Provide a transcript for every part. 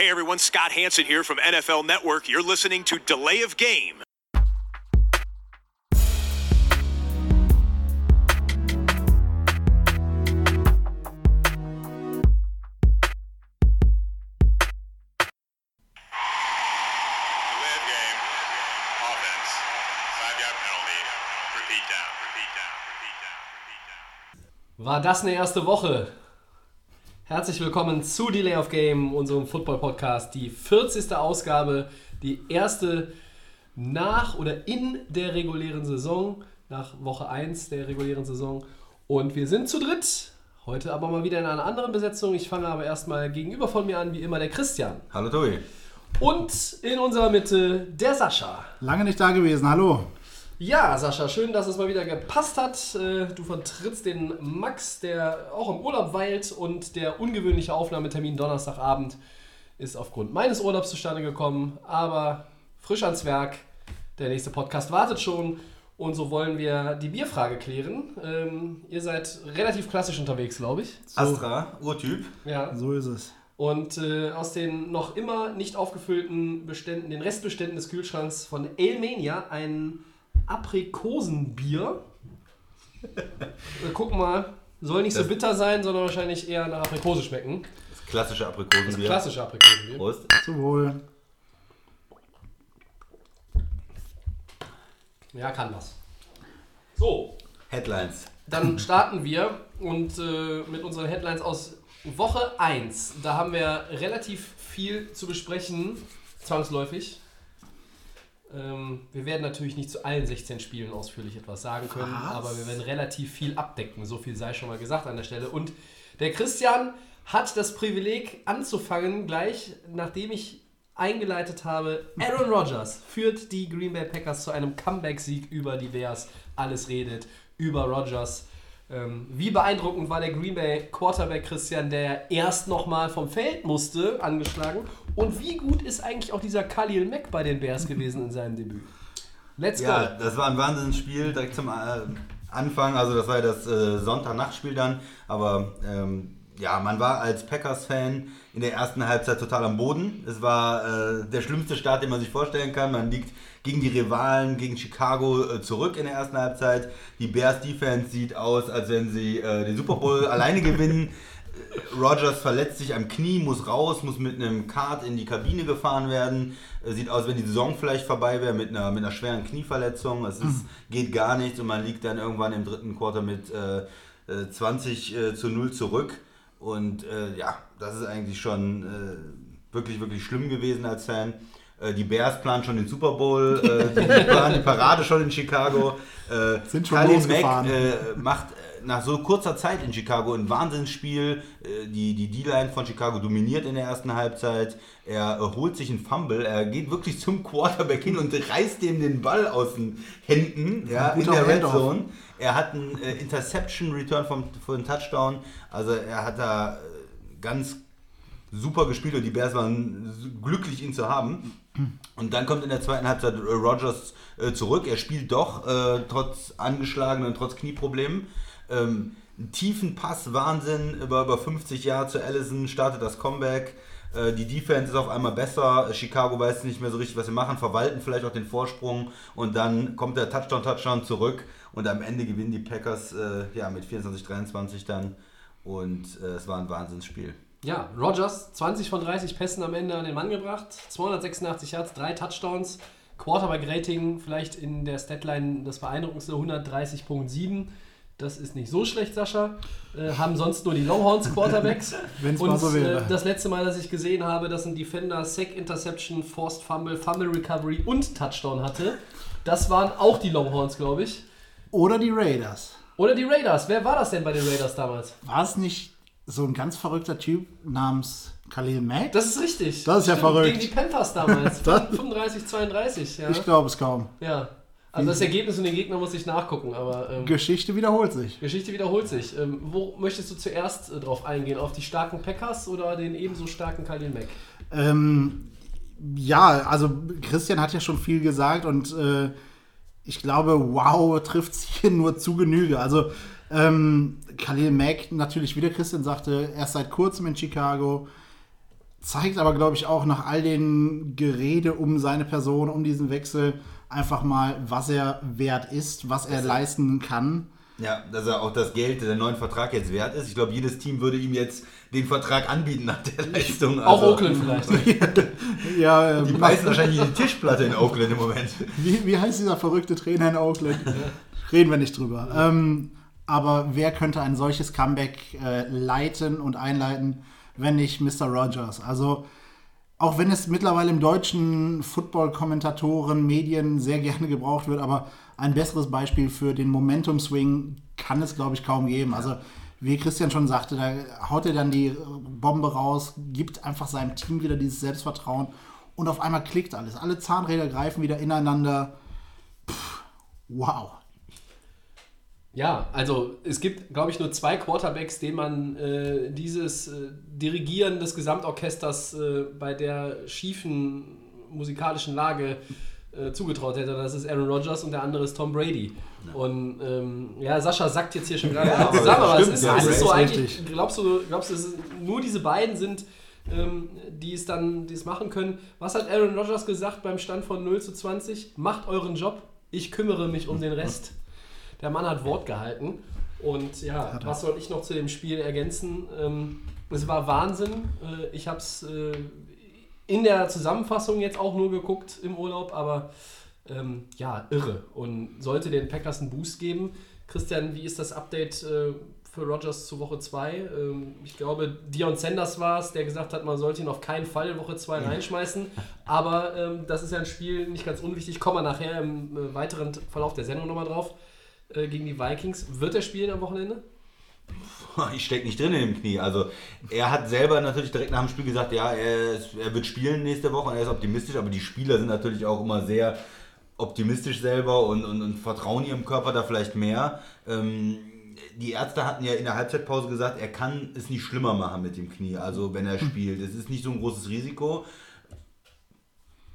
Hey everyone, Scott Hanson here from NFL Network. You're listening to Delay of Game. Delay of game. Offense. Five yard penalty. Repeat down. Repeat down. Repeat down. Repeat down. War das eine erste Woche? Herzlich willkommen zu Delay of Game, unserem Football-Podcast. Die 40. Ausgabe, die erste nach oder in der regulären Saison, nach Woche 1 der regulären Saison. Und wir sind zu dritt. Heute aber mal wieder in einer anderen Besetzung. Ich fange aber erstmal gegenüber von mir an, wie immer, der Christian. Hallo Tobi. Und in unserer Mitte der Sascha. Lange nicht da gewesen, hallo. Ja, Sascha, schön, dass es mal wieder gepasst hat. Äh, Du vertrittst den Max, der auch im Urlaub weilt und der ungewöhnliche Aufnahmetermin Donnerstagabend ist aufgrund meines Urlaubs zustande gekommen. Aber frisch ans Werk. Der nächste Podcast wartet schon. Und so wollen wir die Bierfrage klären. Ähm, ihr seid relativ klassisch unterwegs, glaube ich. Astra, Urtyp. Ja. So ist es. Und äh, aus den noch immer nicht aufgefüllten Beständen, den Restbeständen des Kühlschranks von Elmania ein Aprikosenbier. Wir gucken mal, soll nicht so Das- bitter sein, sondern wahrscheinlich eher nach Aprikose schmecken. Das klassische Aprikosenbier. Klassische Aprikosenbier. Prost. Zum Wohl. Ja, kann was. So, Headlines. dann starten wir und äh, mit unseren Headlines aus Woche 1. Da haben wir relativ viel zu besprechen, zwangsläufig. Ähm, wir werden natürlich nicht zu allen 16 Spielen ausführlich etwas sagen können, Was? aber wir werden relativ viel abdecken. So viel sei schon mal gesagt an der Stelle. Und der Christian hat das Privileg anzufangen, gleich nachdem ich eingeleitet habe. Aaron Rodgers führt die Green Bay Packers zu einem Comeback-Sieg über die Bears. Alles redet über Rodgers. Ähm, wie beeindruckend war der Green Bay Quarterback Christian, der erst nochmal vom Feld musste, angeschlagen. Und wie gut ist eigentlich auch dieser Khalil Mack bei den Bears gewesen in seinem Debüt? Let's Ja, go! das war ein Wahnsinnsspiel direkt zum äh, Anfang. Also das war ja das äh, Sonntagnachtspiel dann. Aber ähm, ja, man war als Packers-Fan in der ersten Halbzeit total am Boden. Es war äh, der schlimmste Start, den man sich vorstellen kann. Man liegt gegen die Rivalen, gegen Chicago äh, zurück in der ersten Halbzeit. Die Bears-Defense sieht aus, als wenn sie äh, den Super Bowl alleine gewinnen. Rogers verletzt sich am Knie, muss raus, muss mit einem Kart in die Kabine gefahren werden. Äh, Sieht aus, wenn die Saison vielleicht vorbei wäre mit einer, mit einer schweren Knieverletzung. Es ist, geht gar nichts und man liegt dann irgendwann im dritten Quarter mit äh, äh, 20 äh, zu 0 zurück. Und äh, ja, das ist eigentlich schon äh, wirklich, wirklich schlimm gewesen als Fan. Äh, Die Bears planen schon den Super Bowl, äh, die, planen die Parade schon in Chicago. Äh, Sind schon Khalil losgefahren. Mack, äh, macht äh, nach so kurzer Zeit in Chicago ein Wahnsinnsspiel. Äh, Die, die D-Line von Chicago dominiert in der ersten Halbzeit. Er holt sich einen Fumble. Er geht wirklich zum Quarterback hin und reißt ihm den Ball aus den Händen ja, in der Red. Zone. Er hat einen äh, Interception Return vom, für einen Touchdown. Also er hat da äh, ganz super gespielt und die Bears waren glücklich, ihn zu haben. Und dann kommt in der zweiten Halbzeit Rodgers äh, zurück. Er spielt doch, äh, trotz angeschlagenen und trotz Knieproblemen. Ähm, tiefen Pass, Wahnsinn, über, über 50 Jahre zu Allison, startet das Comeback. Äh, die Defense ist auf einmal besser. Chicago weiß nicht mehr so richtig, was sie machen, verwalten vielleicht auch den Vorsprung. Und dann kommt der Touchdown-Touchdown zurück. Und am Ende gewinnen die Packers äh, ja, mit 24-23 dann. Und äh, es war ein Wahnsinnsspiel. Ja, Rodgers, 20 von 30 Pässen am Ende an den Mann gebracht, 286 Yards, drei Touchdowns, Quarterback-Rating vielleicht in der Statline das beeindruckendste 130.7. Das ist nicht so schlecht, Sascha. Äh, haben sonst nur die Longhorns Quarterbacks. Wenn's Und mal so wäre. Äh, das letzte Mal, dass ich gesehen habe, dass ein Defender Sack, Interception, Forced Fumble, Fumble Recovery und Touchdown hatte, das waren auch die Longhorns, glaube ich. Oder die Raiders. Oder die Raiders. Wer war das denn bei den Raiders damals? War es nicht so ein ganz verrückter Typ namens Khalil Mack? Das ist richtig. Das ist ja verrückt. Gegen die Panthers damals. Das- 35, 32. Ja. Ich glaube es kaum. ja. Also das Ergebnis und den Gegner muss ich nachgucken, aber ähm, Geschichte wiederholt sich. Geschichte wiederholt sich. Ähm, wo möchtest du zuerst äh, drauf eingehen? Auf die starken Packers oder den ebenso starken Khalil Mack? Ähm, ja, also Christian hat ja schon viel gesagt und äh, ich glaube, wow, trifft es hier nur zu Genüge. Also ähm, Khalil Mack, natürlich, wie der Christian sagte, erst seit kurzem in Chicago. zeigt aber, glaube ich, auch nach all den Gerede um seine Person, um diesen Wechsel, einfach mal, was er wert ist, was er leisten kann. Ja, dass er auch das Geld, der neuen Vertrag jetzt wert ist. Ich glaube, jedes Team würde ihm jetzt den Vertrag anbieten nach der Leistung. Auch Also, Oakland vielleicht. Ja, äh, Die beißen wahrscheinlich in die Tischplatte in Oakland im Moment. Wie, wie heißt dieser verrückte Trainer in Oakland? Reden wir nicht drüber. Ähm, aber wer könnte ein solches Comeback äh, leiten und einleiten, wenn nicht Mr. Rogers? Also, auch wenn es mittlerweile im deutschen Football-Kommentatoren, Medien sehr gerne gebraucht wird, aber ein besseres Beispiel für den Momentum-Swing kann es, glaube ich, kaum geben. Also, wie Christian schon sagte, da haut er dann die Bombe raus, gibt einfach seinem Team wieder dieses Selbstvertrauen und auf einmal klickt alles. Alle Zahnräder greifen wieder ineinander. Pff, wow. Ja, also es gibt, glaube ich, nur zwei Quarterbacks, denen man äh, dieses äh, Dirigieren des Gesamtorchesters äh, bei der schiefen musikalischen Lage äh, zugetraut hätte. Das ist Aaron Rodgers und der andere ist Tom Brady. Und ähm, ja, Sascha sagt jetzt hier schon gerade Ja, alles aber zusammen, aber es stimmt, ist, ja, ist so eigentlich, glaubst du, glaubst du, dass es nur diese beiden sind, ähm, die es dann die es machen können? Was hat Aaron Rodgers gesagt beim Stand von 0 zu 20? Macht euren Job, ich kümmere mich um den Rest. Der Mann hat Wort gehalten. Und ja, was soll ich noch zu dem Spiel ergänzen? Ähm, es war Wahnsinn. Äh, ich habe es äh, in der Zusammenfassung jetzt auch nur geguckt im Urlaub, aber ähm, ja, irre. Und sollte den Packers einen Boost geben. Christian, wie ist das Update äh, für Rogers zu Woche 2? Ähm, ich glaube, Dion Sanders war es, der gesagt hat, man sollte ihn auf keinen Fall in Woche 2 reinschmeißen. Aber ähm, das ist ja ein Spiel nicht ganz unwichtig. Kommen wir nachher im äh, weiteren Verlauf der Sendung nochmal drauf. Äh, gegen die Vikings. Wird er spielen am Wochenende? Ich stecke nicht drin in dem Knie. Also er hat selber natürlich direkt nach dem Spiel gesagt, ja, er, ist, er wird spielen nächste Woche und er ist optimistisch, aber die Spieler sind natürlich auch immer sehr optimistisch selber und, und, und vertrauen ihrem Körper da vielleicht mehr. Ähm, die Ärzte hatten ja in der Halbzeitpause gesagt, er kann es nicht schlimmer machen mit dem Knie, also wenn er spielt. Es ist nicht so ein großes Risiko.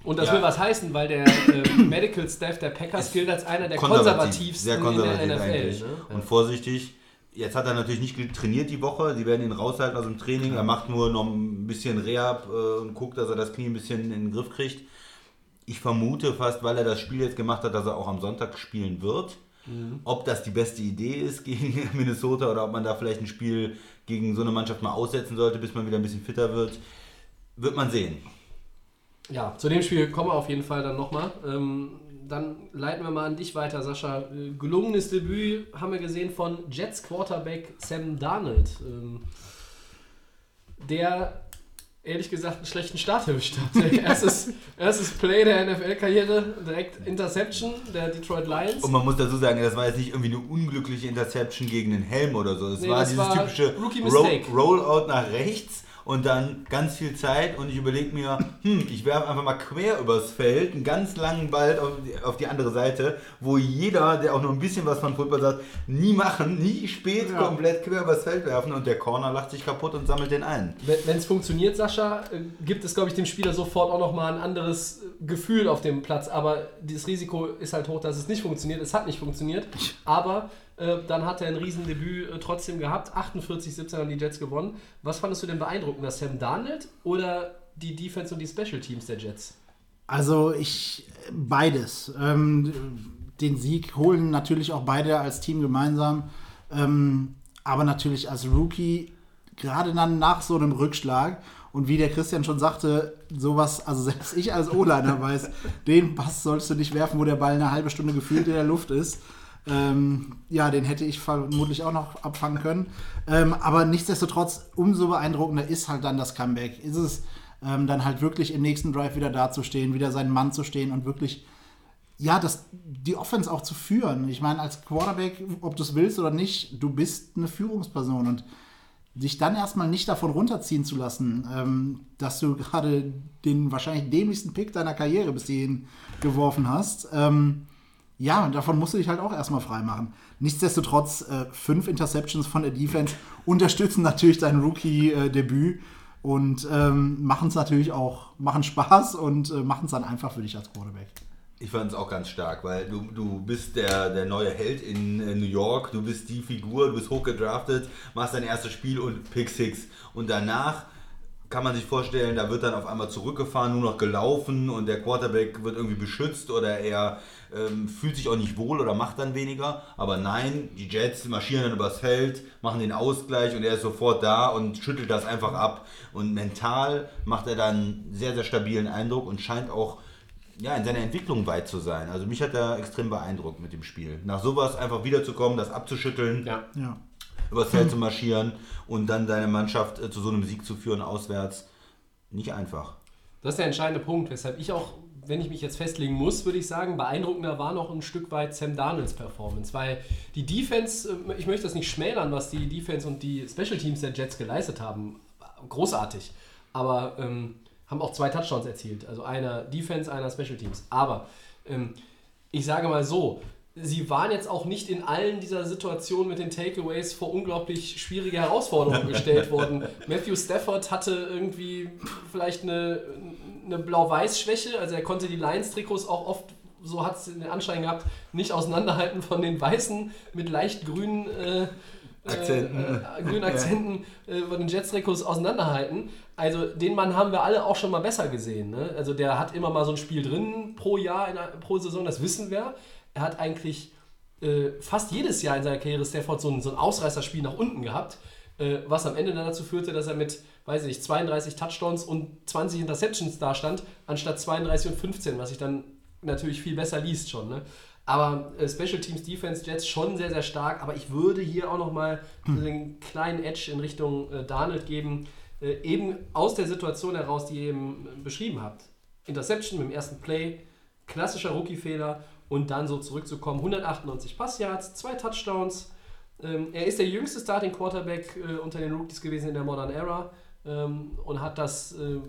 Und das Ja. will was heißen, weil der äh, Medical Staff der Packers gilt als einer der konservativsten sehr konservativ in der NFL. eigentlich. Ne? Und vorsichtig. Jetzt hat er natürlich nicht trainiert die Woche. Sie werden ihn raushalten aus dem Training. Er macht nur noch ein bisschen Rehab äh, und guckt, dass er das Knie ein bisschen in den Griff kriegt. Ich vermute fast, weil er das Spiel jetzt gemacht hat, dass er auch am Sonntag spielen wird. Mhm. Ob das die beste Idee ist gegen Minnesota oder ob man da vielleicht ein Spiel gegen so eine Mannschaft mal aussetzen sollte, bis man wieder ein bisschen fitter wird, wird man sehen. Ja, zu dem Spiel kommen wir auf jeden Fall dann nochmal. Ähm, dann leiten wir mal an dich weiter, Sascha. Äh, gelungenes Debüt haben wir gesehen von Jets Quarterback Sam Darnold, ähm, der ehrlich gesagt einen schlechten Start erwischt hat. erstes, erstes Play der NFL-Karriere, direkt Interception der Detroit Lions. Und man muss dazu sagen, das war jetzt nicht irgendwie eine unglückliche Interception gegen den Helm oder so. Es Nee, war dieses typische Rookie Ro Mistake. Rollout nach rechts und dann ganz viel Zeit und ich überlege mir, hm, ich werfe einfach mal quer übers Feld, einen ganz langen Ball auf die, auf die andere Seite, wo jeder, der auch nur ein bisschen was von Football sagt, nie machen, nie spät Ja. komplett quer übers Feld werfen und der Corner lacht sich kaputt und sammelt den ein. Wenn es funktioniert, Sascha, äh, gibt es, glaube ich, dem Spieler sofort auch nochmal ein anderes äh, Gefühl auf dem Platz. Aber das Risiko ist halt hoch, dass es nicht funktioniert. Es hat nicht funktioniert. Aber äh, dann hat er ein Riesendebüt äh, trotzdem gehabt. 48-17 haben die Jets gewonnen. Was fandest du denn beeindruckender, Sam Darnold oder die Defense und die Special Teams der Jets? Also ich beides. Ähm, den Sieg holen natürlich auch beide als Team gemeinsam. Ähm, aber natürlich als Rookie, gerade dann nach so einem Rückschlag. Und wie der Christian schon sagte, sowas, also selbst ich als O-Liner weiß, den Pass sollst du nicht werfen, wo der Ball eine halbe Stunde gefühlt in der Luft ist. Ähm, ja, den hätte ich vermutlich auch noch abfangen können. Ähm, aber nichtsdestotrotz, umso beeindruckender ist halt dann das Comeback. Ist es ähm, dann halt wirklich im nächsten Drive wieder dazustehen, wieder seinen Mann zu stehen und wirklich, ja, das, die Offense auch zu führen. Ich meine, als Quarterback, ob du es willst oder nicht, du bist eine Führungsperson und dich dann erstmal nicht davon runterziehen zu lassen, ähm, dass du gerade den wahrscheinlich dämlichsten Pick deiner Karriere bis hierhin geworfen hast. Ähm, ja, und davon musst du dich halt auch erstmal freimachen. Nichtsdestotrotz, äh, fünf Interceptions von der Defense unterstützen natürlich dein Rookie-Debüt und ähm, machen es natürlich auch, machen Spaß und äh, machen es dann einfach für dich als Quarterback. Ich fand es auch ganz stark, weil du, du bist der, der neue Held in, äh, New York, du bist die Figur, du bist hochgedraftet, machst dein erstes Spiel und Pick Six. Und danach kann man sich vorstellen, da wird dann auf einmal zurückgefahren, nur noch gelaufen und der Quarterback wird irgendwie beschützt oder er ähm, fühlt sich auch nicht wohl oder macht dann weniger. Aber nein, die Jets marschieren dann übers Feld, machen den Ausgleich und er ist sofort da und schüttelt das einfach ab. Und mental macht er dann einen sehr, sehr stabilen Eindruck und scheint auch ja, in seiner Entwicklung weit zu sein. Also mich hat er extrem beeindruckt mit dem Spiel. Nach sowas einfach wiederzukommen, das abzuschütteln, Ja. Ja. Übers Feld zu marschieren und dann seine Mannschaft äh, zu so einem Sieg zu führen auswärts, nicht einfach. Das ist der entscheidende Punkt, weshalb ich auch, wenn ich mich jetzt festlegen muss, würde ich sagen, beeindruckender war noch ein Stück weit Sam Darnolds Performance, weil die Defense, äh, ich möchte das nicht schmälern, was die Defense und die Special Teams der Jets geleistet haben, großartig, aber ähm, haben auch zwei Touchdowns erzielt, also einer Defense, einer Special Teams, aber ähm, ich sage mal so, sie waren jetzt auch nicht in allen dieser Situationen mit den Takeaways vor unglaublich schwierige Herausforderungen gestellt worden. Matthew Stafford hatte irgendwie vielleicht eine, eine Blau-Weiß-Schwäche, also er konnte die Lions-Trikots auch oft, so hat es den Anschein gehabt, nicht auseinanderhalten von den weißen mit leicht grünen äh, Akzenten. äh, äh, grünen Akzenten äh, von den Jets-Trikots auseinanderhalten. Also den Mann haben wir alle auch schon mal besser gesehen. Ne? Also der hat immer mal so ein Spiel drin pro Jahr, in, pro Saison, das wissen wir. Er hat eigentlich äh, fast jedes Jahr in seiner Karriere Stafford so ein, so ein Ausreißerspiel nach unten gehabt, äh, was am Ende dann dazu führte, dass er mit, weiß ich nicht, 32 Touchdowns und 20 Interceptions dastand, anstatt 32 und 15, was sich dann natürlich viel besser liest schon. Ne? Aber äh, Special Teams Defense Jets schon sehr, sehr stark. Aber ich würde hier auch nochmal einen kleinen Edge in Richtung äh, Darnold geben. Äh, eben aus der Situation heraus, die ihr eben äh, beschrieben habt. Interception mit dem ersten Play, klassischer Rookie-Fehler und dann so zurückzukommen. 198 Passyards, zwei Touchdowns. Ähm, er ist der jüngste Starting Quarterback äh, unter den Rookies gewesen in der Modern Era ähm, und hat das äh,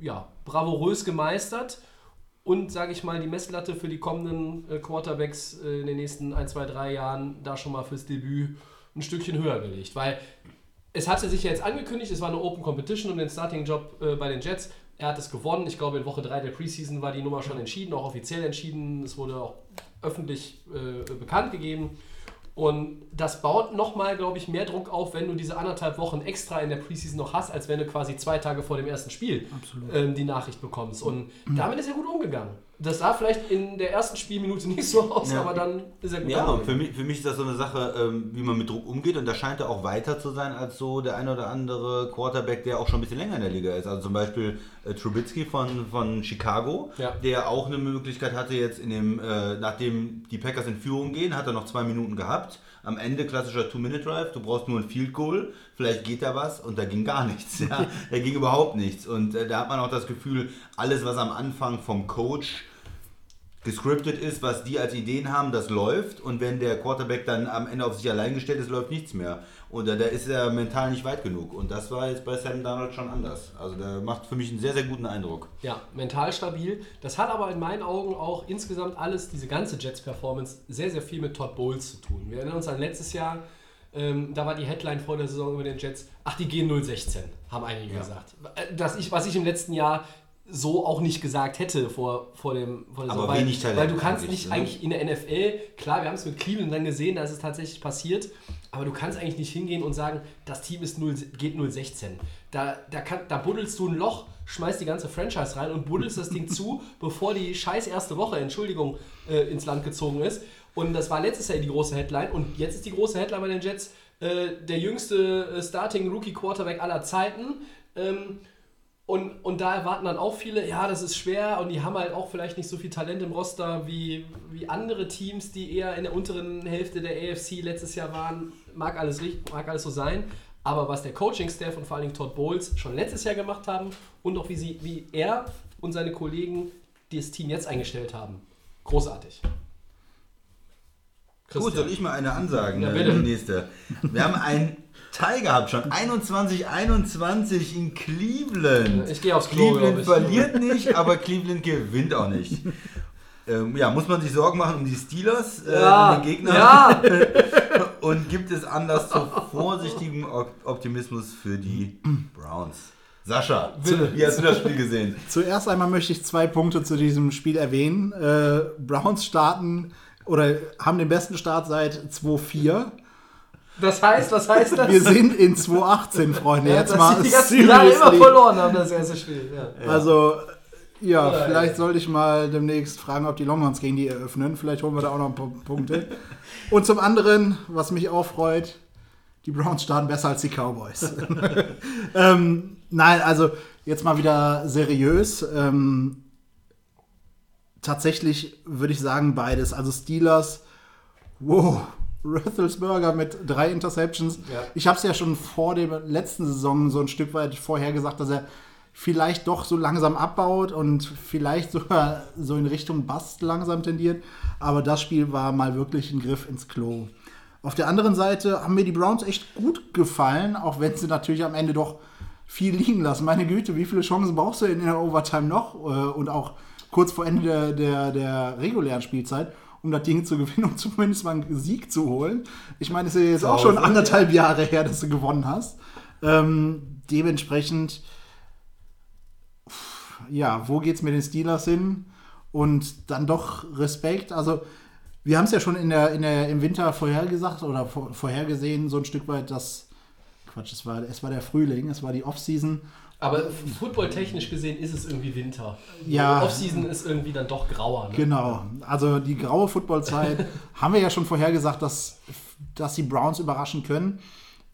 ja, bravourös gemeistert und, sage ich mal, die Messlatte für die kommenden äh, Quarterbacks äh, in den nächsten 1, 2, 3 Jahren da schon mal fürs Debüt ein Stückchen höher gelegt. Weil es hatte sich ja jetzt angekündigt, es war eine Open Competition um den Starting-Job äh, bei den Jets. Er hat es gewonnen. Ich glaube, in Woche 3 der Preseason war die Nummer schon entschieden, auch offiziell entschieden. Es wurde auch öffentlich äh, bekannt gegeben. Und das baut nochmal, glaube ich, mehr Druck auf, wenn du diese anderthalb Wochen extra in der Preseason noch hast, als wenn du quasi zwei Tage vor dem ersten Spiel ähm, die Nachricht bekommst. Und damit ist er gut umgegangen. Das sah vielleicht in der ersten Spielminute nicht so aus, Ja. aber dann ist er gut Ja, für mich, für mich ist das so eine Sache, ähm, wie man mit Druck umgeht. Und da scheint er auch weiter zu sein als so der ein oder andere Quarterback, der auch schon ein bisschen länger in der Liga ist. Also zum Beispiel äh, Trubisky von, von Chicago, Ja. der auch eine Möglichkeit hatte jetzt in dem, äh, nachdem die Packers in Führung gehen, hat er noch zwei Minuten gehabt. Am Ende klassischer Two-Minute-Drive, du brauchst nur ein Field Goal, vielleicht geht da was und da ging gar nichts. Ja? da ging überhaupt nichts. Und äh, da hat man auch das Gefühl, alles, was am Anfang vom Coach gescriptet ist, was die als Ideen haben, das läuft. Und wenn der Quarterback dann am Ende auf sich allein gestellt ist, läuft nichts mehr. Und da, da ist er mental nicht weit genug. Und das war jetzt bei Sam Darnold schon anders. Also der macht für mich einen sehr, sehr guten Eindruck. Ja, mental stabil. Das hat aber in meinen Augen auch insgesamt alles, diese ganze Jets-Performance, sehr, sehr viel mit Todd Bowles zu tun. Wir erinnern uns an letztes Jahr, ähm, da war die Headline vor der Saison über den Jets, ach, die gehen 016, haben einige gesagt. Äh, Das ich, was ich im letzten Jahr so auch nicht gesagt hätte vor, vor, dem, vor der Aber Saison. Wenig Talent weil du kannst nicht ne? eigentlich in der NFL, klar, wir haben es mit Cleveland dann gesehen, da ist es tatsächlich passiert, aber du kannst eigentlich nicht hingehen und sagen, das Team ist 0, geht 016. Da, da, kann, da buddelst du ein Loch, schmeißt die ganze Franchise rein und buddelst das Ding zu, bevor die scheiß erste Woche, Entschuldigung, äh, ins Land gezogen ist. Und das war letztes Jahr die große Headline und jetzt ist die große Headline bei den Jets, äh, der jüngste äh, Starting Rookie Quarterback aller Zeiten. Ähm, und, und da erwarten dann auch viele, ja, das ist schwer und die haben halt auch vielleicht nicht so viel Talent im Roster wie, wie andere Teams, die eher in der unteren Hälfte der AFC letztes Jahr waren. Mag alles, mag alles so sein. Aber was der Coaching-Staff und vor allen Dingen Todd Bowles schon letztes Jahr gemacht haben und auch wie, sie, wie er und seine Kollegen das Team jetzt eingestellt haben, großartig. Gut, Christian. soll ich mal eine ansagen? Ja, äh, bitte. nächste. Wir haben einen Teil gehabt schon. 21, 21 in Cleveland. Ich gehe aufs Klo, Cleveland ich. verliert nicht, aber Cleveland gewinnt auch nicht. Ähm, ja, muss man sich Sorgen machen um die Steelers, äh, Ja, um den Gegner? ja. Und gibt es Anlass zu vorsichtigem Op- Optimismus für die Browns? Sascha, Bitte. wie hast du das Spiel gesehen? Zuerst einmal möchte ich zwei Punkte zu diesem Spiel erwähnen. Äh, Browns starten oder haben den besten Start seit 2-4. Das heißt, was heißt das? Wir sind in 2018, Freunde. Ja, Jetzt mal die ganzen Jahre immer verloren haben, das erste Spiel. Ja. Also, ja, Ja, vielleicht ey. sollte ich mal demnächst fragen, ob die Longhorns gegen die eröffnen. Vielleicht holen wir da auch noch ein paar Punkte. Und zum anderen, was mich auch freut, die Browns starten besser als die Cowboys. ähm, nein, also jetzt mal wieder seriös. Ähm, tatsächlich würde ich sagen beides. Also Steelers, wow, Roethlisberger mit drei Interceptions. Ja. Ich habe es ja schon vor der letzten Saison so ein Stück weit vorher gesagt, dass er vielleicht doch so langsam abbaut und vielleicht sogar so in Richtung Bust langsam tendiert. Aber das Spiel war mal wirklich ein Griff ins Klo. Auf der anderen Seite haben mir die Browns echt gut gefallen, auch wenn sie natürlich am Ende doch viel liegen lassen. Meine Güte, wie viele Chancen brauchst du in der Overtime noch äh, und auch kurz vor Ende der, der, der regulären Spielzeit, um das Ding zu gewinnen, um zumindest mal einen Sieg zu holen. Ich meine, es ist jetzt auch schon anderthalb Jahre her, dass du gewonnen hast. Ähm, dementsprechend, ja, wo geht's mit den Steelers hin? Und dann doch Respekt. Also, wir haben es ja schon in der, in der, im Winter vorhergesagt oder vor, vorhergesehen, so ein Stück weit, dass. Quatsch, es war, es war der Frühling, es war die Offseason. Aber footballtechnisch gesehen ist es irgendwie Winter. Ja. Offseason ist irgendwie dann doch grauer. Ne? Genau. Also die graue Footballzeit haben wir ja schon vorhergesagt, dass, dass die Browns überraschen können.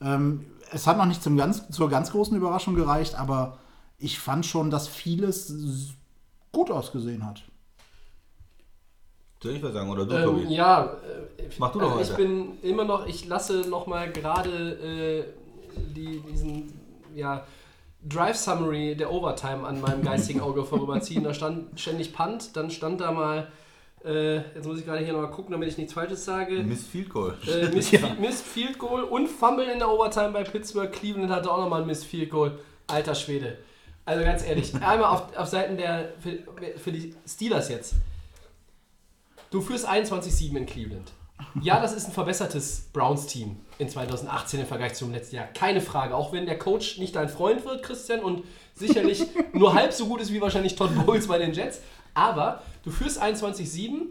Ähm, es hat noch nicht zum ganz, zur ganz großen Überraschung gereicht, aber ich fand schon, dass vieles gut ausgesehen hat. Soll ich was sagen? Oder du, Ähm, Tobi? ja, äh, Mach du doch also ich bin immer noch, ich lasse noch mal gerade äh, die, diesen ja, Drive Summary der Overtime an meinem geistigen Auge vorüberziehen. Da stand ständig Punt, dann stand da mal, äh, jetzt muss ich gerade hier noch mal gucken, damit ich nichts Falsches sage. Miss Field Goal. Äh, Miss, Miss Field Goal und Fumble in der Overtime bei Pittsburgh. Cleveland hatte auch nochmal ein Miss Field Goal. Alter Schwede. Also ganz ehrlich, einmal auf, auf Seiten der, für, für die Steelers jetzt. Du führst 21-7 in Cleveland. Ja, das ist ein verbessertes Browns-Team in 2018 im Vergleich zum letzten Jahr. Keine Frage. Auch wenn der Coach nicht dein Freund wird, Christian, und sicherlich nur halb so gut ist wie wahrscheinlich Todd Bowles bei den Jets. Aber du führst 21-7.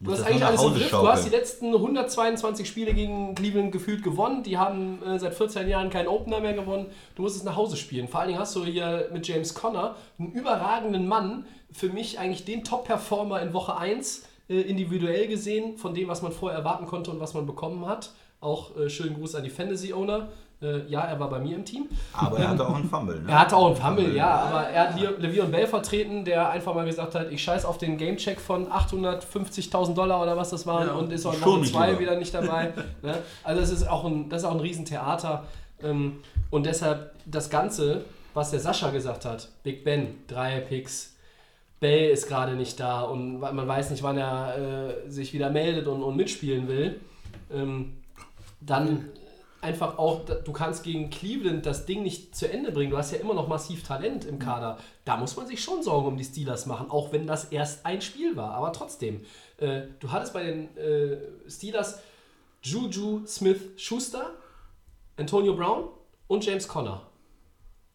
Du hast eigentlich alles im Griff. Du hast die letzten 122 Spiele gegen Cleveland gefühlt gewonnen. Die haben äh, seit 14 Jahren keinen Opener mehr gewonnen. Du musst es nach Hause spielen. Vor allen Dingen hast du hier mit James Conner einen überragenden Mann. Für mich eigentlich den Top-Performer in Woche 1 äh, individuell gesehen, von dem, was man vorher erwarten konnte und was man bekommen hat. Auch äh, schönen Gruß an die Fantasy-Owner. Äh, ja, er war bei mir im Team. Aber er hatte auch einen Fumble. Ne? Er hatte auch einen Fumble, ja, aber er hat Le- Le'Veon Bell vertreten, der einfach mal gesagt hat, ich scheiß auf den Gamecheck von 850.000 Dollar oder was das war Ja, und ist auch zwei lieber. wieder nicht dabei. ne? Also es ist auch ein, das ist auch ein Riesentheater ähm, und deshalb das Ganze, was der Sascha gesagt hat, Big Ben, drei Picks, Bell ist gerade nicht da und man weiß nicht, wann er äh, sich wieder meldet und, und mitspielen will. Ähm, dann einfach auch, du kannst gegen Cleveland das Ding nicht zu Ende bringen. Du hast ja immer noch massiv Talent im Kader. Da muss man sich schon Sorgen um die Steelers machen, auch wenn das erst ein Spiel war. Aber trotzdem, äh, du hattest bei den äh, Steelers Juju Smith Schuster, Antonio Brown und James Conner.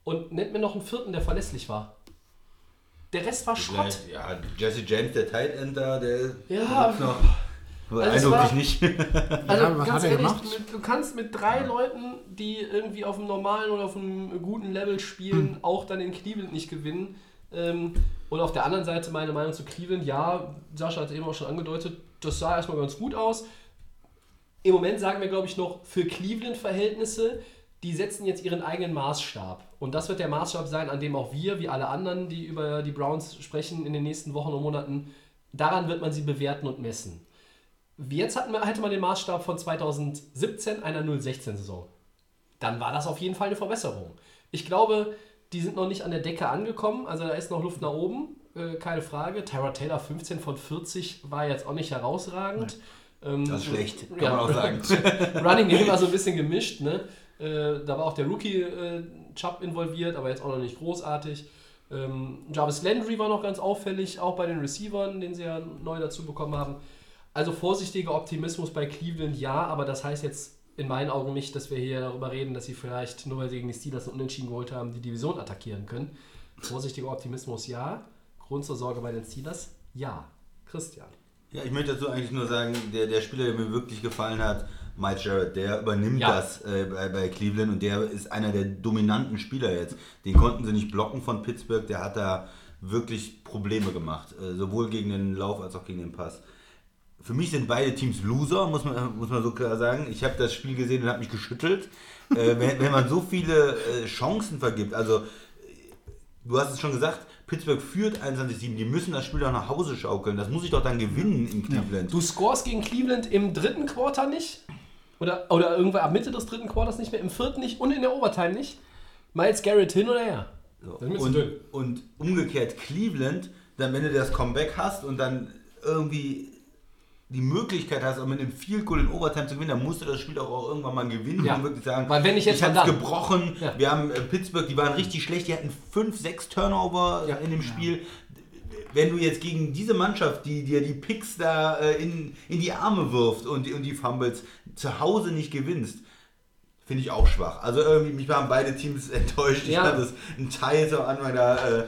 Und nennt mir noch einen vierten, der verlässlich war. Der Rest war Schrott. Ja, Jesse James, der Tight End da, der Ja. noch. Also war- nicht. Also Ja, was ganz hat er ehrlich, gemacht? mit, du kannst mit drei Leuten, die irgendwie auf einem normalen oder auf einem guten Level spielen, Hm. auch dann in Cleveland nicht gewinnen. Ähm, und auf der anderen Seite meine Meinung zu Cleveland, ja, Sascha hat es eben auch schon angedeutet, das sah erstmal ganz gut aus. Im Moment sagen wir, glaube ich, noch für Cleveland-Verhältnisse, die setzen jetzt ihren eigenen Maßstab. Und das wird der Maßstab sein, an dem auch wir, wie alle anderen, die über die Browns sprechen, in den nächsten Wochen und Monaten, daran wird man sie bewerten und messen. Jetzt hatten wir, hatte man den Maßstab von 2017, einer 016-Saison. Dann war das auf jeden Fall eine Verbesserung. Ich glaube, die sind noch nicht an der Decke angekommen, also da ist noch Luft nach oben, äh, keine Frage. Tyra Taylor 15 von 40 war jetzt auch nicht herausragend. Ähm, Das ist schlecht, kann ja, man auch sagen. Running Game war so ein bisschen gemischt, ne? Äh, da war auch der Rookie äh, Chubb involviert, aber jetzt auch noch nicht großartig. Ähm, Jarvis Landry war noch ganz auffällig, auch bei den Receivern, den sie ja neu dazu bekommen haben. Also vorsichtiger Optimismus bei Cleveland, ja, aber das heißt jetzt in meinen Augen nicht, dass wir hier darüber reden, dass sie vielleicht, nur weil sie gegen die Steelers einen Unentschieden geholt haben, die Division attackieren können. Vorsichtiger Optimismus, ja. Grund zur Sorge bei den Steelers, ja. Christian. Ja, ich möchte dazu eigentlich nur sagen, der, der Spieler, der mir wirklich gefallen hat, Mike Jarrett, der übernimmt Ja. das äh, bei, bei Cleveland und der ist einer der dominanten Spieler jetzt. Den konnten sie nicht blocken von Pittsburgh, der hat da wirklich Probleme gemacht, äh, sowohl gegen den Lauf als auch gegen den Pass. Für mich sind beide Teams Loser, muss man, muss man so klar sagen. Ich habe das Spiel gesehen und habe mich geschüttelt. äh, wenn, wenn man so viele äh, Chancen vergibt, also du hast es schon gesagt, Pittsburgh führt 21-7, die müssen das Spiel doch nach Hause schaukeln. Das muss ich doch dann gewinnen in Cleveland. Du scorest gegen Cleveland im dritten Quarter nicht. Oder, oder irgendwann ab Mitte des dritten Quarters nicht mehr, im vierten nicht und in der Overtime nicht. Miles Garrett hin oder her. So. Und, und umgekehrt Cleveland, dann wenn du das Comeback hast und dann irgendwie die Möglichkeit hast, auch mit einem Field Goal in Overtime zu gewinnen, dann musst du das Spiel auch, irgendwann mal gewinnen Ja. und wirklich sagen, Weil wenn nicht jetzt, ich hab's gebrochen. Ja. Wir haben äh, Pittsburgh, die waren richtig schlecht, die hatten 5, 6 Turnover Ja. in dem Spiel. Wenn du jetzt gegen diese Mannschaft, die dir die Picks da äh, in, in die Arme wirft und, die- und die Fumbles zu Hause nicht gewinnst, finde ich auch schwach. Also irgendwie, mich waren beide Teams enttäuscht. Ich Ja. fand das ein Teil am Anfang da äh,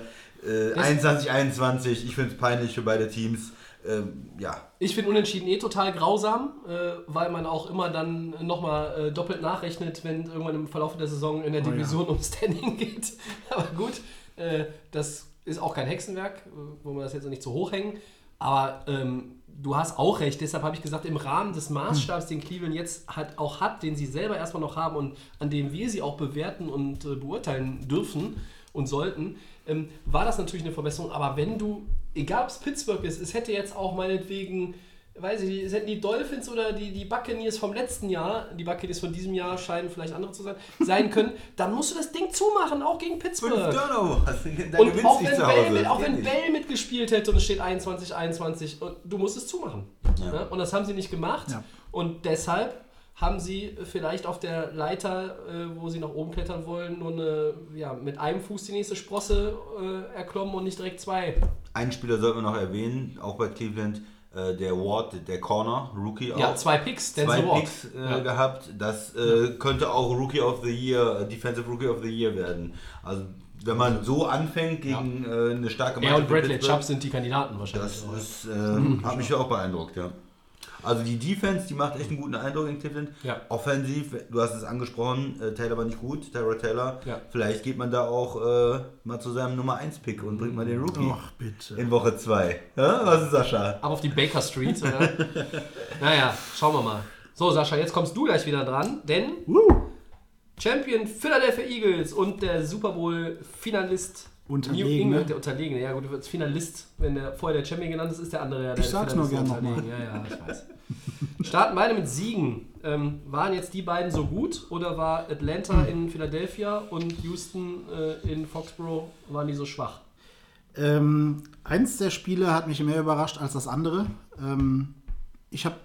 äh, 21, 21. Ich finde es peinlich für beide Teams. Ähm, ja, Ich finde Unentschieden eh total grausam, äh, weil man auch immer dann nochmal äh, doppelt nachrechnet, wenn irgendwann im Verlauf der Saison in der Oh Division um Standing geht. Aber gut, äh, das ist auch kein Hexenwerk, äh, wo wir das jetzt nicht zu hoch hängen. Aber ähm, du hast auch recht, deshalb habe ich gesagt, im Rahmen des Maßstabs, den Cleveland jetzt hat, auch hat, den sie selber erstmal noch haben und an dem wir sie auch bewerten und äh, beurteilen dürfen und sollten, ähm, war das natürlich eine Verbesserung. Aber wenn du, egal ob es Pittsburgh ist, es hätte jetzt auch meinetwegen, weiß ich nicht, es hätten die Dolphins oder die, die Buccaneers vom letzten Jahr, die Buccaneers von diesem Jahr scheinen vielleicht andere zu sein, sein können, dann musst du das Ding zumachen, auch gegen Pittsburgh. Turnover. Da Und gewinnst auch wenn, zu Bell, mit, auch wenn. Bell mitgespielt hätte und es steht 21, 21 und du musst es zumachen. Ja. Ja, und das haben sie nicht gemacht. Ja. Und deshalb haben sie vielleicht auf der Leiter, äh, wo sie nach oben klettern wollen, nur eine, ja, mit einem Fuß die nächste Sprosse äh, erklommen und nicht direkt zwei. Einen Spieler sollten wir noch erwähnen, auch bei Cleveland, äh, der Ward, der Corner, Rookie Ja, auch. zwei Picks, zwei Denzel Ward. Picks äh, Ja. gehabt. Das äh, könnte auch Rookie of the Year, äh, Defensive Rookie of the Year werden. Also wenn man so anfängt gegen äh, eine starke Er und Bradley Chubb sind die Kandidaten wahrscheinlich. Das ja. ist, hat mich auch beeindruckt, ja. Also die Defense, die macht echt einen guten Eindruck in Cleveland. Ja. Offensiv, du hast es angesprochen, äh, Taylor war nicht gut, Tyra Taylor. Ja. Vielleicht geht man da auch äh, mal zu seinem Nummer 1 Pick und bringt mal den Rookie Ach, bitte. in Woche 2. Ja, was ist Sascha? Aber auf die Baker Street. Oder? naja, schauen wir mal. So, Sascha, jetzt kommst du gleich wieder dran, denn Champion Philadelphia Eagles und der Super Bowl-Finalist Unterlegene. New England, der Unterlegene. Ja, gut, du wirst Finalist, wenn der vorher der Champion genannt ist, ist der andere ja der Ich sag's nur Finalist gern der noch Unterlegene. Ja, ja, ich weiß. Starten beide mit Siegen. Ähm, waren jetzt die beiden so gut oder war Atlanta in Philadelphia und Houston äh, in Foxborough, waren die so schwach? Ähm, eins der Spiele hat mich mehr überrascht als das andere. Ähm, ich habe,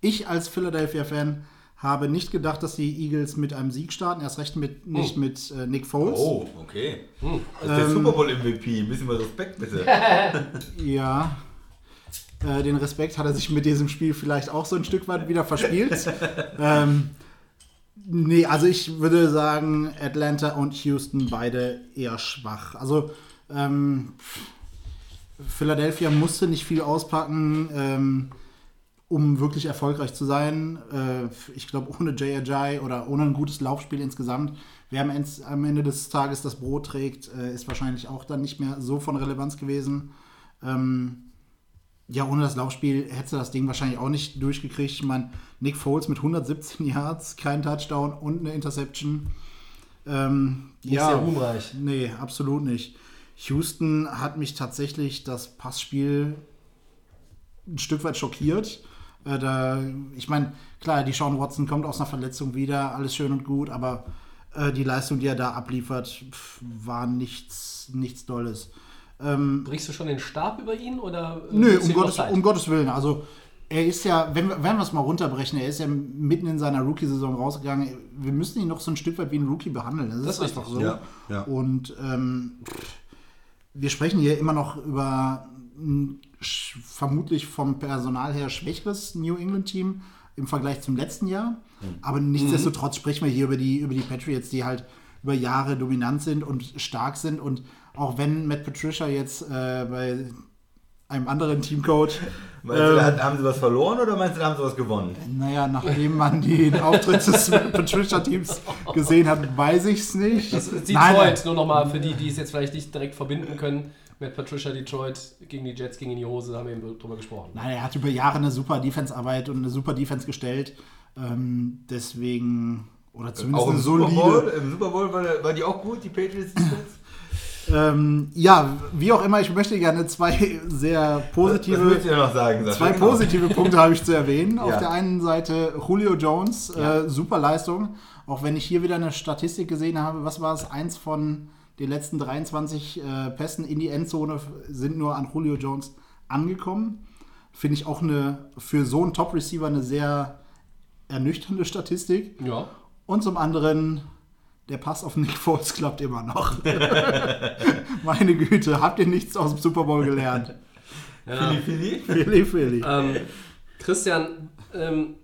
ich als Philadelphia-Fan habe nicht gedacht, dass die Eagles mit einem Sieg starten. Erst recht mit, nicht mit äh, Nick Foles. Oh, okay. Das ist der Super Bowl MVP. Ein bisschen mal Respekt bitte. Ja. Äh, den Respekt hat er sich mit diesem Spiel vielleicht auch so ein Stück weit wieder verspielt. ähm, nee, also ich würde sagen, Atlanta und Houston beide eher schwach. Also ähm, Philadelphia musste nicht viel auspacken, ähm, um wirklich erfolgreich zu sein. Äh, ich glaube, ohne Jay oder ohne ein gutes Laufspiel insgesamt, wer am Ende, des Tages das Brot trägt, äh, ist wahrscheinlich auch dann nicht mehr so von Relevanz gewesen. Ähm, ja, ohne das Laufspiel hätte das Ding wahrscheinlich auch nicht durchgekriegt. Ich meine, Nick Foles mit 117 Yards, kein Touchdown und eine Interception. Ähm, Nicht sehr ruhmreich. Nee, absolut nicht. Houston hat mich tatsächlich das Passspiel ein Stück weit schockiert. Äh, da, ich meine, klar, die Sean Watson kommt aus einer Verletzung wieder, alles schön und gut, aber äh, die Leistung, die er da abliefert, pf, war nichts, nichts Dolles. Ähm, Brichst du schon den Stab über ihn oder? äh, Nö, um Gottes, um Gottes Willen. Also, er ist ja, wenn, wir- wenn wir es mal runterbrechen, er ist ja mitten in seiner Rookie-Saison rausgegangen. Wir müssen ihn noch so ein Stück weit wie ein Rookie behandeln. Das, Das ist einfach so. Ja, ja. Und ähm, wir sprechen hier immer noch über ein sch- vermutlich vom Personal her schwächeres New England-Team im Vergleich zum letzten Jahr. Aber nichtsdestotrotz sprechen wir hier über die, über die Patriots, die halt über Jahre dominant sind und stark sind. Und auch wenn Matt Patricia jetzt äh, bei einem anderen Teamcoach. Meinst du, da hat- haben sie was verloren oder meinst du, da haben sie was gewonnen? Naja, nachdem man den Auftritt des Patricia-Teams gesehen hat, weiß ich es nicht. Das ist Nein, Detroit, nur nochmal für die, die es jetzt vielleicht nicht direkt verbinden können. Mit Patricia Detroit gegen die Jets ging in die Hose, da haben wir eben drüber gesprochen. Nein, er hat über Jahre eine super Defense-Arbeit und eine super Defense gestellt. Ähm, deswegen, oder zumindest Auch im eine Super solide. Bowl? Im Super Bowl war, war die auch gut, die Patriots Defense? Ähm, ja, wie auch immer, ich möchte gerne zwei sehr positive, ja noch sagen? Zwei Genau. positive Punkte habe ich zu erwähnen. Auf Ja. der einen Seite Julio Jones, äh, super Leistung. Auch wenn ich hier wieder eine Statistik gesehen habe, was war es? Eins von den letzten 23 äh, Pässen in die Endzone sind nur an Julio Jones angekommen. Finde ich auch eine für so einen Top-Receiver eine sehr ernüchternde Statistik. Ja. Und zum anderen, der Pass auf Nick Foles klappt immer noch. Meine Güte, habt ihr nichts aus dem Super Bowl gelernt? ja. Philly? Philly, Philly. Ähm, Christian, ähm,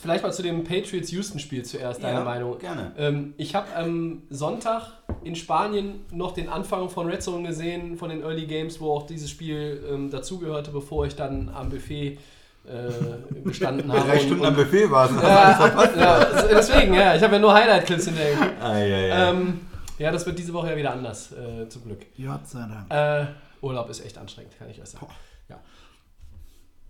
vielleicht mal zu dem Patriots-Houston-Spiel zuerst, deine Ja, Meinung. gerne. Ähm, ich habe am Sonntag in Spanien noch den Anfang von Red Zone gesehen, von den Early Games, wo auch dieses Spiel ähm, dazugehörte, bevor ich dann am Buffet äh, gestanden habe. Drei und- Stunden und- am Buffet war es. Ja, ja, deswegen, ja, ich habe ja nur Highlight-Clips hinterher. Ah, ja, ja. Ähm, ja, das wird diese Woche ja wieder anders, äh, zum Glück. Gott sei Dank. Äh, Urlaub ist echt anstrengend, kann ich euch sagen. Ja.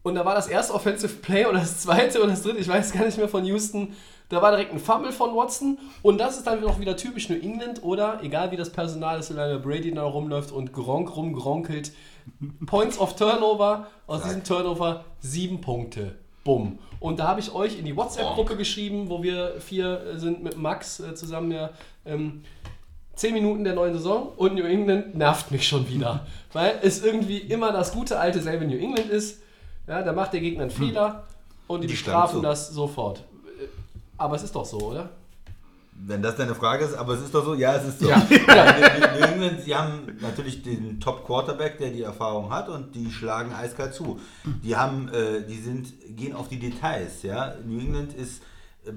Und da war das erste Offensive Play und das zweite und das dritte, ich weiß gar nicht mehr von Houston. Da war direkt ein Fumble von Watson und das ist dann auch wieder typisch New England oder egal wie das Personal ist, solange Brady da rumläuft und Gronk rumgronkelt. Points of Turnover, aus diesem Turnover sieben Punkte. Bumm. Und da habe ich euch in die WhatsApp-Gruppe geschrieben, wo wir vier äh, sind mit Max äh, zusammen ja. Ähm, 10 Minuten der neuen Saison und New England nervt mich schon wieder. weil es irgendwie immer das gute alte selbe New England ist. Ja, da macht der Gegner einen Fehler und die, Die bestrafen das sofort. Äh, Aber es ist doch so, oder? Wenn das deine Frage ist, aber es ist doch so, ja, es ist so. Ja. England, sie haben natürlich den Top-Quarterback, der die Erfahrung hat und die schlagen eiskalt zu. Die haben, äh, die sind, gehen auf die Details, ja. New England ist, äh,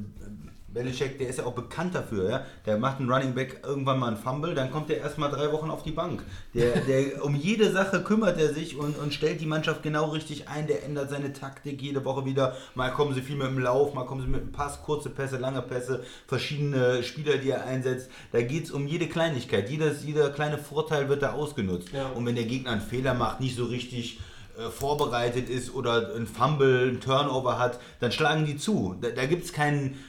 Belichick, der ist ja auch bekannt dafür, ja. Der macht einen Running Back irgendwann mal einen Fumble, dann kommt er erstmal drei Wochen auf die Bank. Der, der, um jede Sache kümmert er sich und, und stellt die Mannschaft genau richtig ein. Der ändert seine Taktik jede Woche wieder. Mal kommen sie viel mit dem Lauf, mal kommen sie mit dem Pass, kurze Pässe, lange Pässe, verschiedene Spieler, die er einsetzt. Da geht es um jede Kleinigkeit. Jedes, jeder kleine Vorteil wird da ausgenutzt. Ja. Und wenn der Gegner einen Fehler macht, nicht so richtig äh, vorbereitet ist oder ein Fumble, ein Turnover hat, dann schlagen die zu. Da, da gibt es keinen,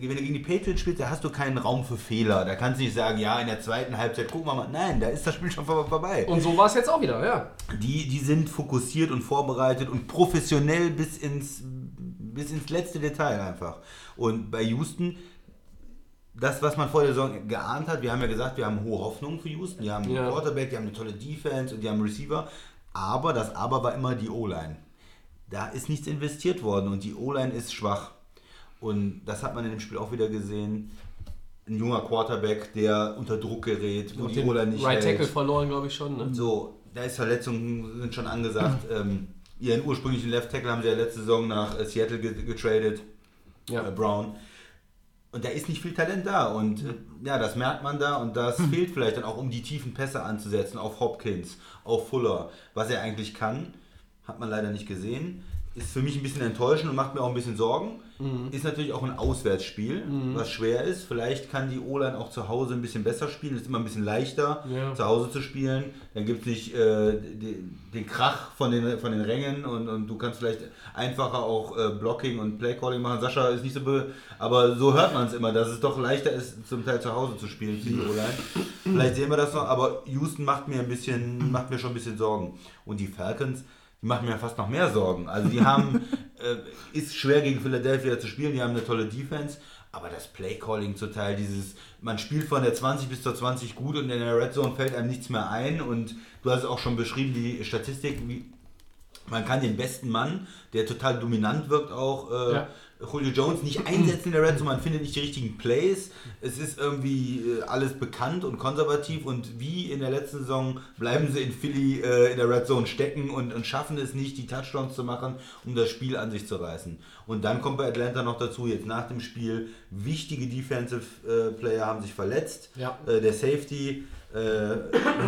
wenn du gegen die Patriots spielst, da hast du keinen Raum für Fehler. Da kannst du nicht sagen, ja, in der zweiten Halbzeit gucken wir mal. Nein, da ist das Spiel schon vor- vorbei. Und so war es jetzt auch wieder, ja. Die, die sind fokussiert und vorbereitet und professionell bis ins, bis ins letzte Detail einfach. Und bei Houston, das, was man vor der Saison geahnt hat, wir haben ja gesagt, wir haben hohe Hoffnungen für Houston. Die haben einen Ja. Quarterback, die haben eine tolle Defense und die haben einen Receiver. Aber das Aber war immer die O-Line. Da ist nichts investiert worden und die O-Line ist schwach. Und das hat man in dem Spiel auch wieder gesehen. Ein junger Quarterback, der unter Druck gerät, wo die O-Line nicht Right hält. Tackle verloren, glaube ich schon. Ne? So, da ist Verletzungen sind schon angesagt. ähm, ihren ursprünglichen Left Tackle haben sie ja letzte Saison nach äh, Seattle ge getradet, Ja. äh, Brown. Und da ist nicht viel Talent da und äh, ja, das merkt man da und das fehlt vielleicht dann auch, um die tiefen Pässe anzusetzen auf Hopkins, auf Fuller. Was er eigentlich kann, hat man leider nicht gesehen. Ist für mich ein bisschen enttäuschend und macht mir auch ein bisschen Sorgen. Ist natürlich auch ein Auswärtsspiel, was schwer ist. Vielleicht kann die O-Line auch zu Hause ein bisschen besser spielen. Ist immer ein bisschen leichter, Ja. zu Hause zu spielen. Dann gibt es nicht äh, den, den Krach von den, von den Rängen und, und du kannst vielleicht einfacher auch äh, Blocking und Playcalling machen. Sascha ist nicht so, be aber so hört man es immer, dass es doch leichter ist, zum Teil zu Hause zu spielen für die O-Line. Vielleicht sehen wir das noch, aber Houston macht mir ein bisschen, macht mir schon ein bisschen Sorgen. Und die Falcons, die machen mir fast noch mehr Sorgen. Also die haben, äh, ist schwer gegen Philadelphia zu spielen, die haben eine tolle Defense, aber das Playcalling zu Teil, dieses, man spielt von der 20 bis zur 20 gut und in der Red Zone fällt einem nichts mehr ein und du hast es auch schon beschrieben, die Statistik, wie, man kann den besten Mann, der total dominant wirkt auch, äh, Ja. Julio Jones nicht einsetzen in der Red Zone, man findet nicht die richtigen Plays. Es ist irgendwie äh, alles bekannt und konservativ und wie in der letzten Saison bleiben sie in Philly äh, in der Red Zone stecken und, und schaffen es nicht, die Touchdowns zu machen, um das Spiel an sich zu reißen. Und dann kommt bei Atlanta noch dazu, jetzt nach dem Spiel, wichtige Defensive äh, Player haben sich verletzt. Ja. Äh, der Safety Äh,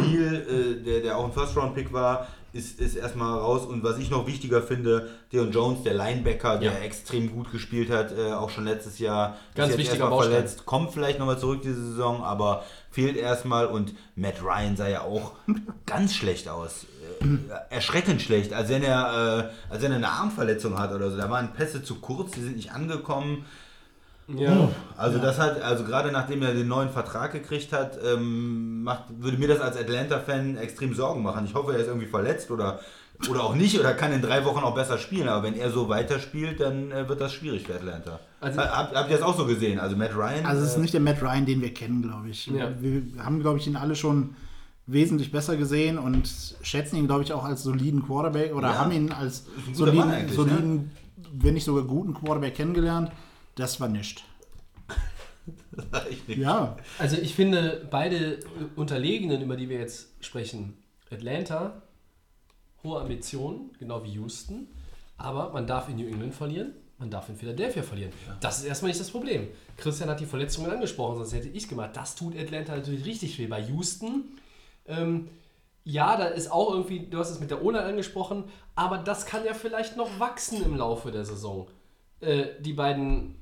Neal, äh, der, der auch ein First-Round-Pick war, ist, ist erstmal raus. Und was ich noch wichtiger finde, Deon Jones, der Linebacker, der Ja. extrem gut gespielt hat, äh, auch schon letztes Jahr, Ganz ist wichtiger Baustein. verletzt, kommt vielleicht nochmal zurück diese Saison, aber fehlt erstmal. Und Matt Ryan sah ja auch ganz schlecht aus. Äh, erschreckend schlecht, als wenn er, äh, als wenn er eine Armverletzung hat oder so. Da waren Pässe zu kurz, die sind nicht angekommen. Ja. Also das hat, also gerade nachdem er den neuen Vertrag gekriegt hat, ähm, macht, würde mir das als Atlanta-Fan extrem Sorgen machen. Ich hoffe, er ist irgendwie verletzt oder, oder auch nicht oder kann in drei Wochen auch besser spielen. Aber wenn er so weiterspielt, dann äh, wird das schwierig für Atlanta. Also- Hab, habt ihr das auch so gesehen? Also Matt Ryan? Also es ist äh, nicht der Matt Ryan, den wir kennen, glaube ich. Ja. Wir haben, glaube ich, ihn alle schon wesentlich besser gesehen und schätzen ihn, glaube ich, auch als soliden Quarterback oder Ja. haben ihn als soliden, ne? soliden wenn nicht sogar guten Quarterback kennengelernt. Das war nicht. ich nicht. Ja, Also ich finde, beide Unterlegenen, über die wir jetzt sprechen, Atlanta, hohe Ambitionen, genau wie Houston, aber man darf in New England verlieren, man darf in Philadelphia verlieren. Das ist erstmal nicht das Problem. Christian hat die Verletzungen angesprochen, sonst hätte ich gemacht. Das tut Atlanta natürlich richtig weh. Bei Houston, ähm, ja, da ist auch irgendwie, du hast es mit der O-Line angesprochen, aber das kann ja vielleicht noch wachsen im Laufe der Saison. Äh, die beiden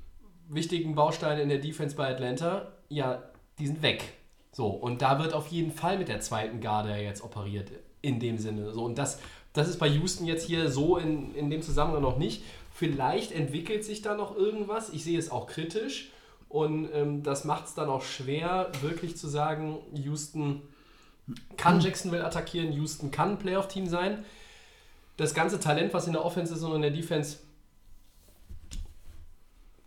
wichtigen Bausteine in der Defense bei Atlanta, ja, die sind weg. So, und da wird auf jeden Fall mit der zweiten Garde jetzt operiert, in dem Sinne. So, und das, das ist bei Houston jetzt hier so in, in dem Zusammenhang noch nicht. Vielleicht entwickelt sich da noch irgendwas. Ich sehe es auch kritisch. Und ähm, das macht es dann auch schwer, wirklich zu sagen, Houston kann Jacksonville attackieren, Houston kann ein Playoff-Team sein. Das ganze Talent, was in der Offense ist und in der Defense,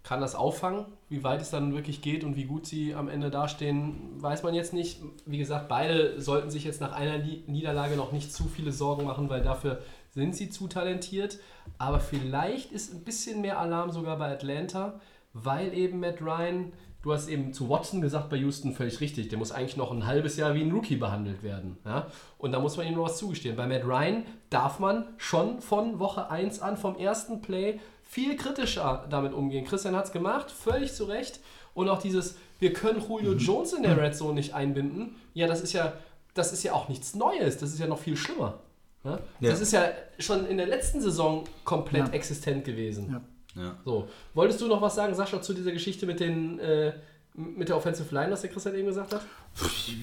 kann das auffangen. Wie weit es dann wirklich geht und wie gut sie am Ende dastehen, weiß man jetzt nicht. Wie gesagt, beide sollten sich jetzt nach einer Niederlage noch nicht zu viele Sorgen machen, weil dafür sind sie zu talentiert. Aber vielleicht ist ein bisschen mehr Alarm sogar bei Atlanta, weil eben Matt Ryan, du hast eben zu Watson gesagt bei Houston völlig richtig, der muss eigentlich noch ein halbes Jahr wie ein Rookie behandelt werden. Ja? Und da muss man ihm noch was zugestehen. Bei Matt Ryan darf man schon von Woche 1 an, vom ersten Play, viel kritischer damit umgehen. Christian hat es gemacht, völlig zu Recht. Und auch dieses, wir können Julio Jones in der Red Zone nicht einbinden. Ja, das ist ja, das ist ja auch nichts Neues. Das ist ja noch viel schlimmer. Ja? Ja. Das ist ja schon in der letzten Saison komplett Ja. existent gewesen. Ja. Ja. So, wolltest du noch was sagen, Sascha, zu dieser Geschichte mit den äh, mit der Offensive Line, was der Christian eben gesagt hat?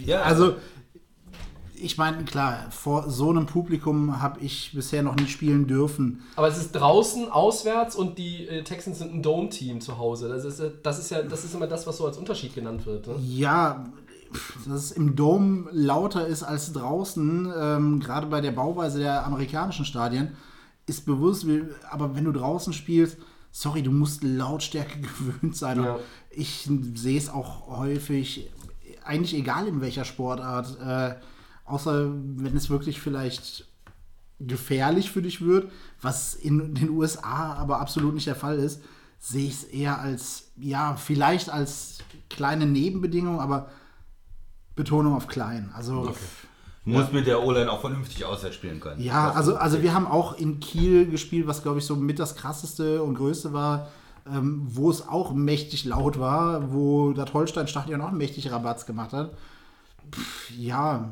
Ja, also ich meine, klar, vor so einem Publikum habe ich bisher noch nie spielen dürfen. Aber es ist draußen, auswärts und die äh, Texans sind ein Dome-Team zu Hause. Das ist, äh, das ist ja, das ist immer das, was so als Unterschied genannt wird. Ne? Ja, dass es im Dom lauter ist als draußen, ähm, gerade bei der Bauweise der amerikanischen Stadien, ist bewusst, aber wenn du draußen spielst, sorry, du musst Lautstärke gewöhnt sein. Ja. Ich sehe es auch häufig, eigentlich egal in welcher Sportart, äh, außer wenn es wirklich vielleicht gefährlich für dich wird, was in den USA aber absolut nicht der Fall ist, sehe ich es eher als, ja, vielleicht als kleine Nebenbedingung, aber Betonung auf klein. Also, muss mit der O-Line auch vernünftig auswärts spielen können. ja, Das- also, also wir haben auch in Kiel gespielt, was glaube ich so mit das krasseste und größte war, ähm, wo es auch mächtig laut war, wo das Holstein-Stadion auch mächtig Rabatz gemacht hat. Pff, ja,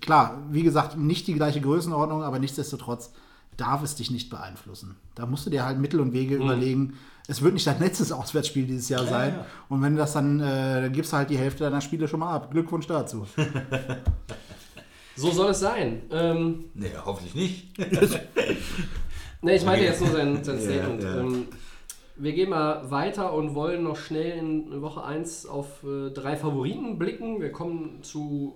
klar, wie gesagt, nicht die gleiche Größenordnung, aber nichtsdestotrotz darf es dich nicht beeinflussen. Da musst du dir halt Mittel und Wege überlegen. Es wird nicht dein letztes Auswärtsspiel dieses Jahr sein. ja. Und wenn du das dann, äh, dann gibst du halt die Hälfte deiner Spiele schon mal ab. Glückwunsch dazu. So soll es sein. Ähm, Nee, hoffentlich nicht. ne, ich meinte jetzt nur sein, sein Ja, Statement. ja. Ähm, wir gehen mal weiter und wollen noch schnell in Woche 1 auf äh, drei Favoriten blicken. Wir kommen zu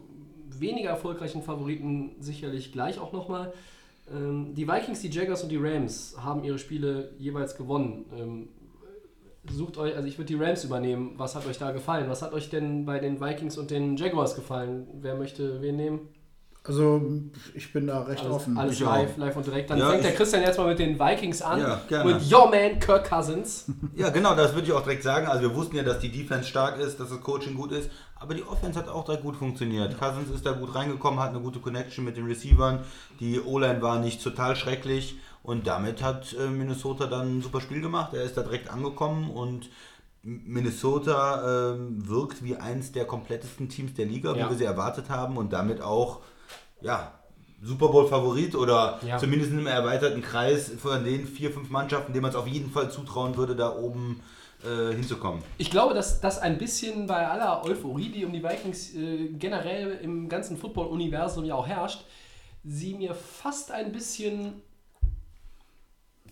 weniger erfolgreichen Favoriten sicherlich gleich auch nochmal. Ähm, die Vikings, die Jaguars und die Rams haben ihre Spiele jeweils gewonnen. Ähm, sucht euch, also ich würde die Rams übernehmen. Was hat euch da gefallen? Was hat euch denn bei den Vikings und den Jaguars gefallen? Wer möchte wen nehmen? Also, ich bin da recht Alles, offen. alles Ich auch. live, live und direkt. Dann Ja, fängt der Christian jetzt mal mit den Vikings an. Ja, gerne. mit Your Man Kirk Cousins. Ja, genau, das würde ich auch direkt sagen. Also wir wussten ja, dass die Defense stark ist, dass das Coaching gut ist, aber die Offense hat auch direkt gut funktioniert. Cousins ist da gut reingekommen, hat eine gute Connection mit den Receivern. Die O-Line war nicht total schrecklich und damit hat äh, Minnesota dann ein super Spiel gemacht. Er ist da direkt angekommen und Minnesota ähm, wirkt wie eins der komplettesten Teams der Liga, Ja. wie wir sie erwartet haben und damit auch, ja, Super Bowl-Favorit oder Ja. zumindest in einem erweiterten Kreis von den vier, fünf Mannschaften, denen man es auf jeden Fall zutrauen würde, da oben äh, hinzukommen. Ich glaube, dass das ein bisschen bei aller Euphorie, die um die Vikings äh, generell im ganzen Football-Universum ja auch herrscht, sie mir fast ein bisschen,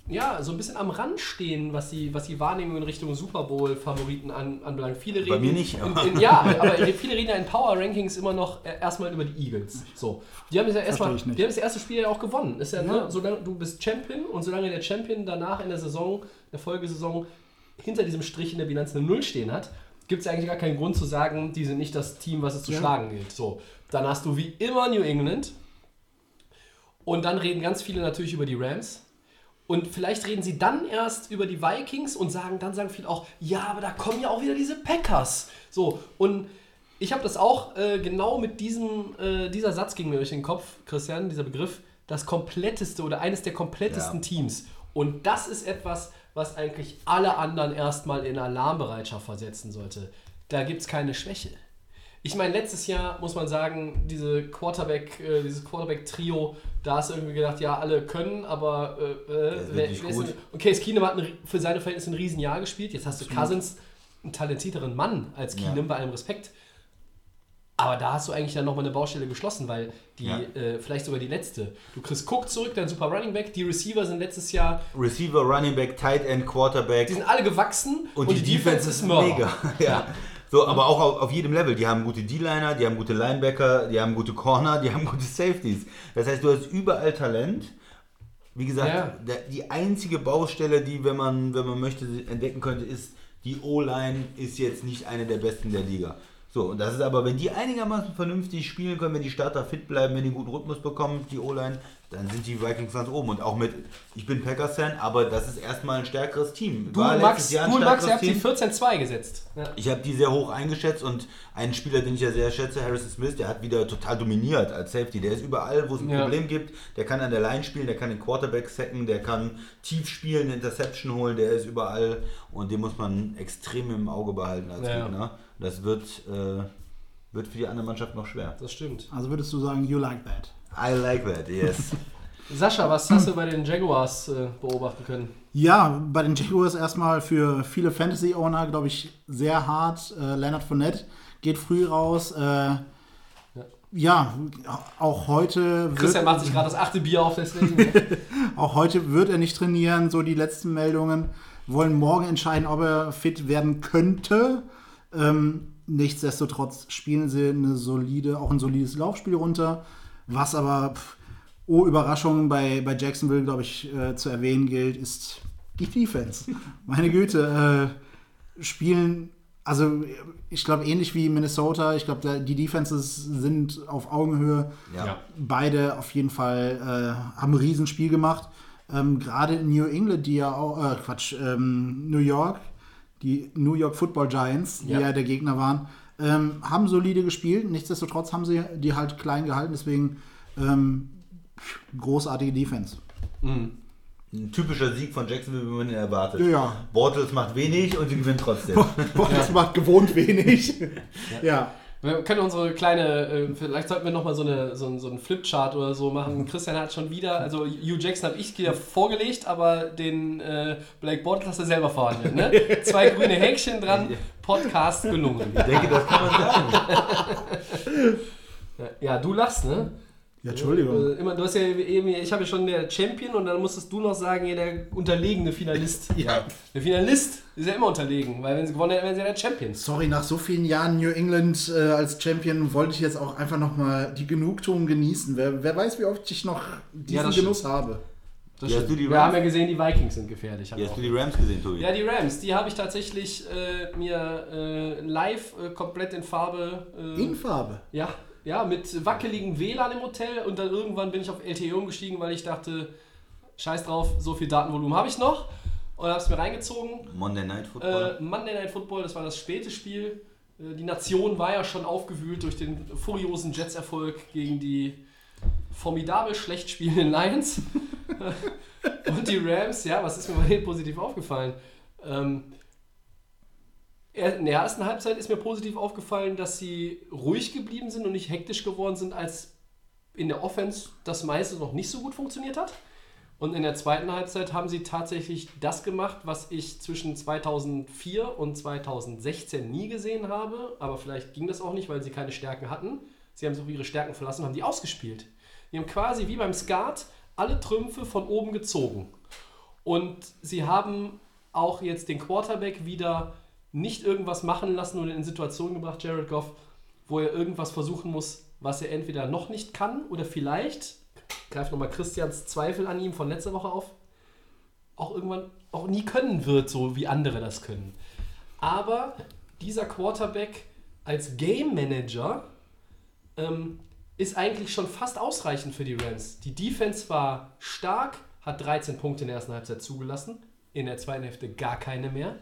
ja, so ein bisschen am Rand stehen, was die, was die Wahrnehmung in Richtung Super Bowl-Favoriten an, anbelangt. Viele reden, Bei mir nicht, In, aber- in, ja, aber viele reden ja in Power-Rankings immer noch äh, erstmal über die Eagles. So. Die haben, das ja erstmal, die haben das erste Spiel ja auch gewonnen. Ist ja, Ne, solange du bist Champion und solange der Champion danach in der Saison, in der Folgesaison, hinter diesem Strich in der Bilanz eine Null stehen hat, gibt es eigentlich gar keinen Grund zu sagen, die sind nicht das Team, was es zu Ja. schlagen gilt. So, dann hast du wie immer New England und dann reden ganz viele natürlich über die Rams. Und vielleicht reden sie dann erst über die Vikings und sagen, dann sagen viele auch, ja, aber da kommen ja auch wieder diese Packers. So, und ich habe das auch äh, genau mit diesem, äh, dieser Satz ging mir durch den Kopf, Christian, dieser Begriff, das kompletteste oder eines der komplettesten Ja. Teams. Und das ist etwas, was eigentlich alle anderen erstmal in Alarmbereitschaft versetzen sollte. Da gibt es keine Schwäche. Ich meine, letztes Jahr muss man sagen, diese Quarterback, äh, dieses Quarterback-Trio, da hast du irgendwie gedacht, ja, alle können, aber äh, äh, wer, wer ist okay, Keenum hat ein, für seine Verhältnisse ein Riesenjahr gespielt. Jetzt hast du Cousins, einen talentierteren Mann als Ja. Keenum, bei allem Respekt. Aber da hast du eigentlich dann nochmal eine Baustelle geschlossen, weil die, Ja. äh, vielleicht sogar die letzte. Du kriegst Cook zurück, dein super Running Back. Die Receiver sind letztes Jahr, Receiver, Running Back, Tight End, Quarterback. die sind alle gewachsen Und, die, Defense ist mega. ja. So, aber auch auf, auf jedem Level. Die haben gute D-Liner, die haben gute Linebacker, die haben gute Corner, die haben gute Safeties. Das heißt, du hast überall Talent. Wie gesagt, Ja. die einzige Baustelle, die, wenn man, wenn man möchte, entdecken könnte, ist, die O-Line ist jetzt nicht eine der besten der Liga. So, und das ist aber, wenn die einigermaßen vernünftig spielen können, wenn die Starter fit bleiben, wenn die einen guten Rhythmus bekommen, die O-Line, dann sind die Vikings ganz oben. Und auch mit, ich bin Packers-Fan, aber das ist erstmal ein stärkeres Team. Du War Max, Jahr ein du und Max, ihr stärkeres habt die Team. 14-2 gesetzt. Ja. Ich habe die sehr hoch eingeschätzt und einen Spieler, den ich ja sehr schätze, Harrison Smith, der hat wieder total dominiert als Safety. Der ist überall, wo es ein Ja. Problem gibt. Der kann an der Line spielen, der kann den Quarterback sacken, der kann tief spielen, eine Interception holen, der ist überall und den muss man extrem im Auge behalten als Ja. Gegner. Das wird, äh, wird für die andere Mannschaft noch schwer. Das stimmt. Also würdest du sagen, you like that? I like that, yes. Sascha, was hast du bei den Jaguars äh, beobachten können? Ja, bei den Jaguars erstmal für viele Fantasy-Owner, glaube ich, sehr hart. Äh, Leonard Fournette geht früh raus. Äh, ja. auch heute Christian macht sich gerade das achte Bier auf, deswegen. Auch heute wird er nicht trainieren, so die letzten Meldungen. Wollen morgen entscheiden, ob er fit werden könnte. Ähm, nichtsdestotrotz spielen sie eine solide, auch ein solides Laufspiel runter. Was aber, pff, oh Überraschung, bei, bei Jacksonville, glaube ich, äh, zu erwähnen gilt, ist die Defense. Meine Güte, äh, spielen, also ich glaube ähnlich wie Minnesota, ich glaube, die Defenses sind auf Augenhöhe Ja. Beide auf jeden Fall äh, haben ein Riesenspiel gemacht. Ähm, Gerade in New England, die ja auch, äh, Quatsch, ähm, New York, die New York Football Giants, die Ja. ja, der Gegner waren, ähm, haben solide gespielt. Nichtsdestotrotz haben sie die halt klein gehalten, deswegen ähm, großartige Defense. Ein typischer Sieg von Jacksonville, wie man ihn erwartet. Ja, ja. Bortles macht wenig und sie gewinnen trotzdem. Boah, das macht gewohnt wenig. ja. Wir können unsere kleine, äh, vielleicht sollten wir nochmal so, eine, so, so einen Flipchart oder so machen. Christian hat schon wieder, also Hugh Jackson habe ich wieder vorgelegt, aber den äh, Blake Bortles hast du selber verhandelt. Ne? Zwei grüne Häkchen dran, Podcast gelungen. Ich denke, das kann man sagen. Ja, du lachst, ne? Ja, Entschuldigung. Äh, Immer, du hast ja eben, ich habe ja schon der Champion und dann musstest du noch sagen, ja, der unterlegene Finalist. Ja. Der Finalist ist ja immer unterlegen, weil wenn sie gewonnen hätten, wären sie ja der Champion. Sorry, nach so vielen Jahren New England äh, als Champion wollte ich jetzt auch einfach nochmal die Genugtuung genießen. Wer, wer weiß, wie oft ich noch diesen das Genuss habe. Das die Wir Rams? haben ja gesehen, die Vikings sind gefährlich. wir hast du die Rams gesehen, Tobi? Ja, die Rams, die habe ich tatsächlich äh, mir äh, live äh, komplett in Farbe. Äh, In Farbe. ja, ja, mit wackeligem WLAN im Hotel und dann irgendwann bin ich auf LTE umgestiegen, weil ich dachte, scheiß drauf, so viel Datenvolumen habe ich noch. Und habe es mir reingezogen. Monday Night Football. Äh, Monday Night Football, das war das späte Spiel. Äh, die Nation war ja schon aufgewühlt durch den furiosen Jets-Erfolg gegen die formidabel schlecht spielenden Lions. Und die Rams, ja, was ist mir mal hier positiv aufgefallen? Ähm, In der ersten Halbzeit ist mir positiv aufgefallen, dass sie ruhig geblieben sind und nicht hektisch geworden sind, als in der Offense das meiste noch nicht so gut funktioniert hat. Und in der zweiten Halbzeit haben sie tatsächlich das gemacht, was ich zwischen 2004 und 2016 nie gesehen habe. Aber vielleicht ging das auch nicht, weil sie keine Stärken hatten. Sie haben sich auf ihre Stärken verlassen und haben die ausgespielt. Die haben quasi wie beim Skat alle Trümpfe von oben gezogen. Und sie haben auch jetzt den Quarterback wieder nicht irgendwas machen lassen oder in Situationen gebracht, Jared Goff, wo er irgendwas versuchen muss, was er entweder noch nicht kann oder vielleicht, greift nochmal Christians Zweifel an ihm von letzter Woche auf, auch irgendwann auch nie können wird, so wie andere das können. Aber dieser Quarterback als Game Manager ähm, ist eigentlich schon fast ausreichend für die Rams. Die Defense war stark, hat 13 Punkte in der ersten Halbzeit zugelassen, in der zweiten Hälfte gar keine mehr.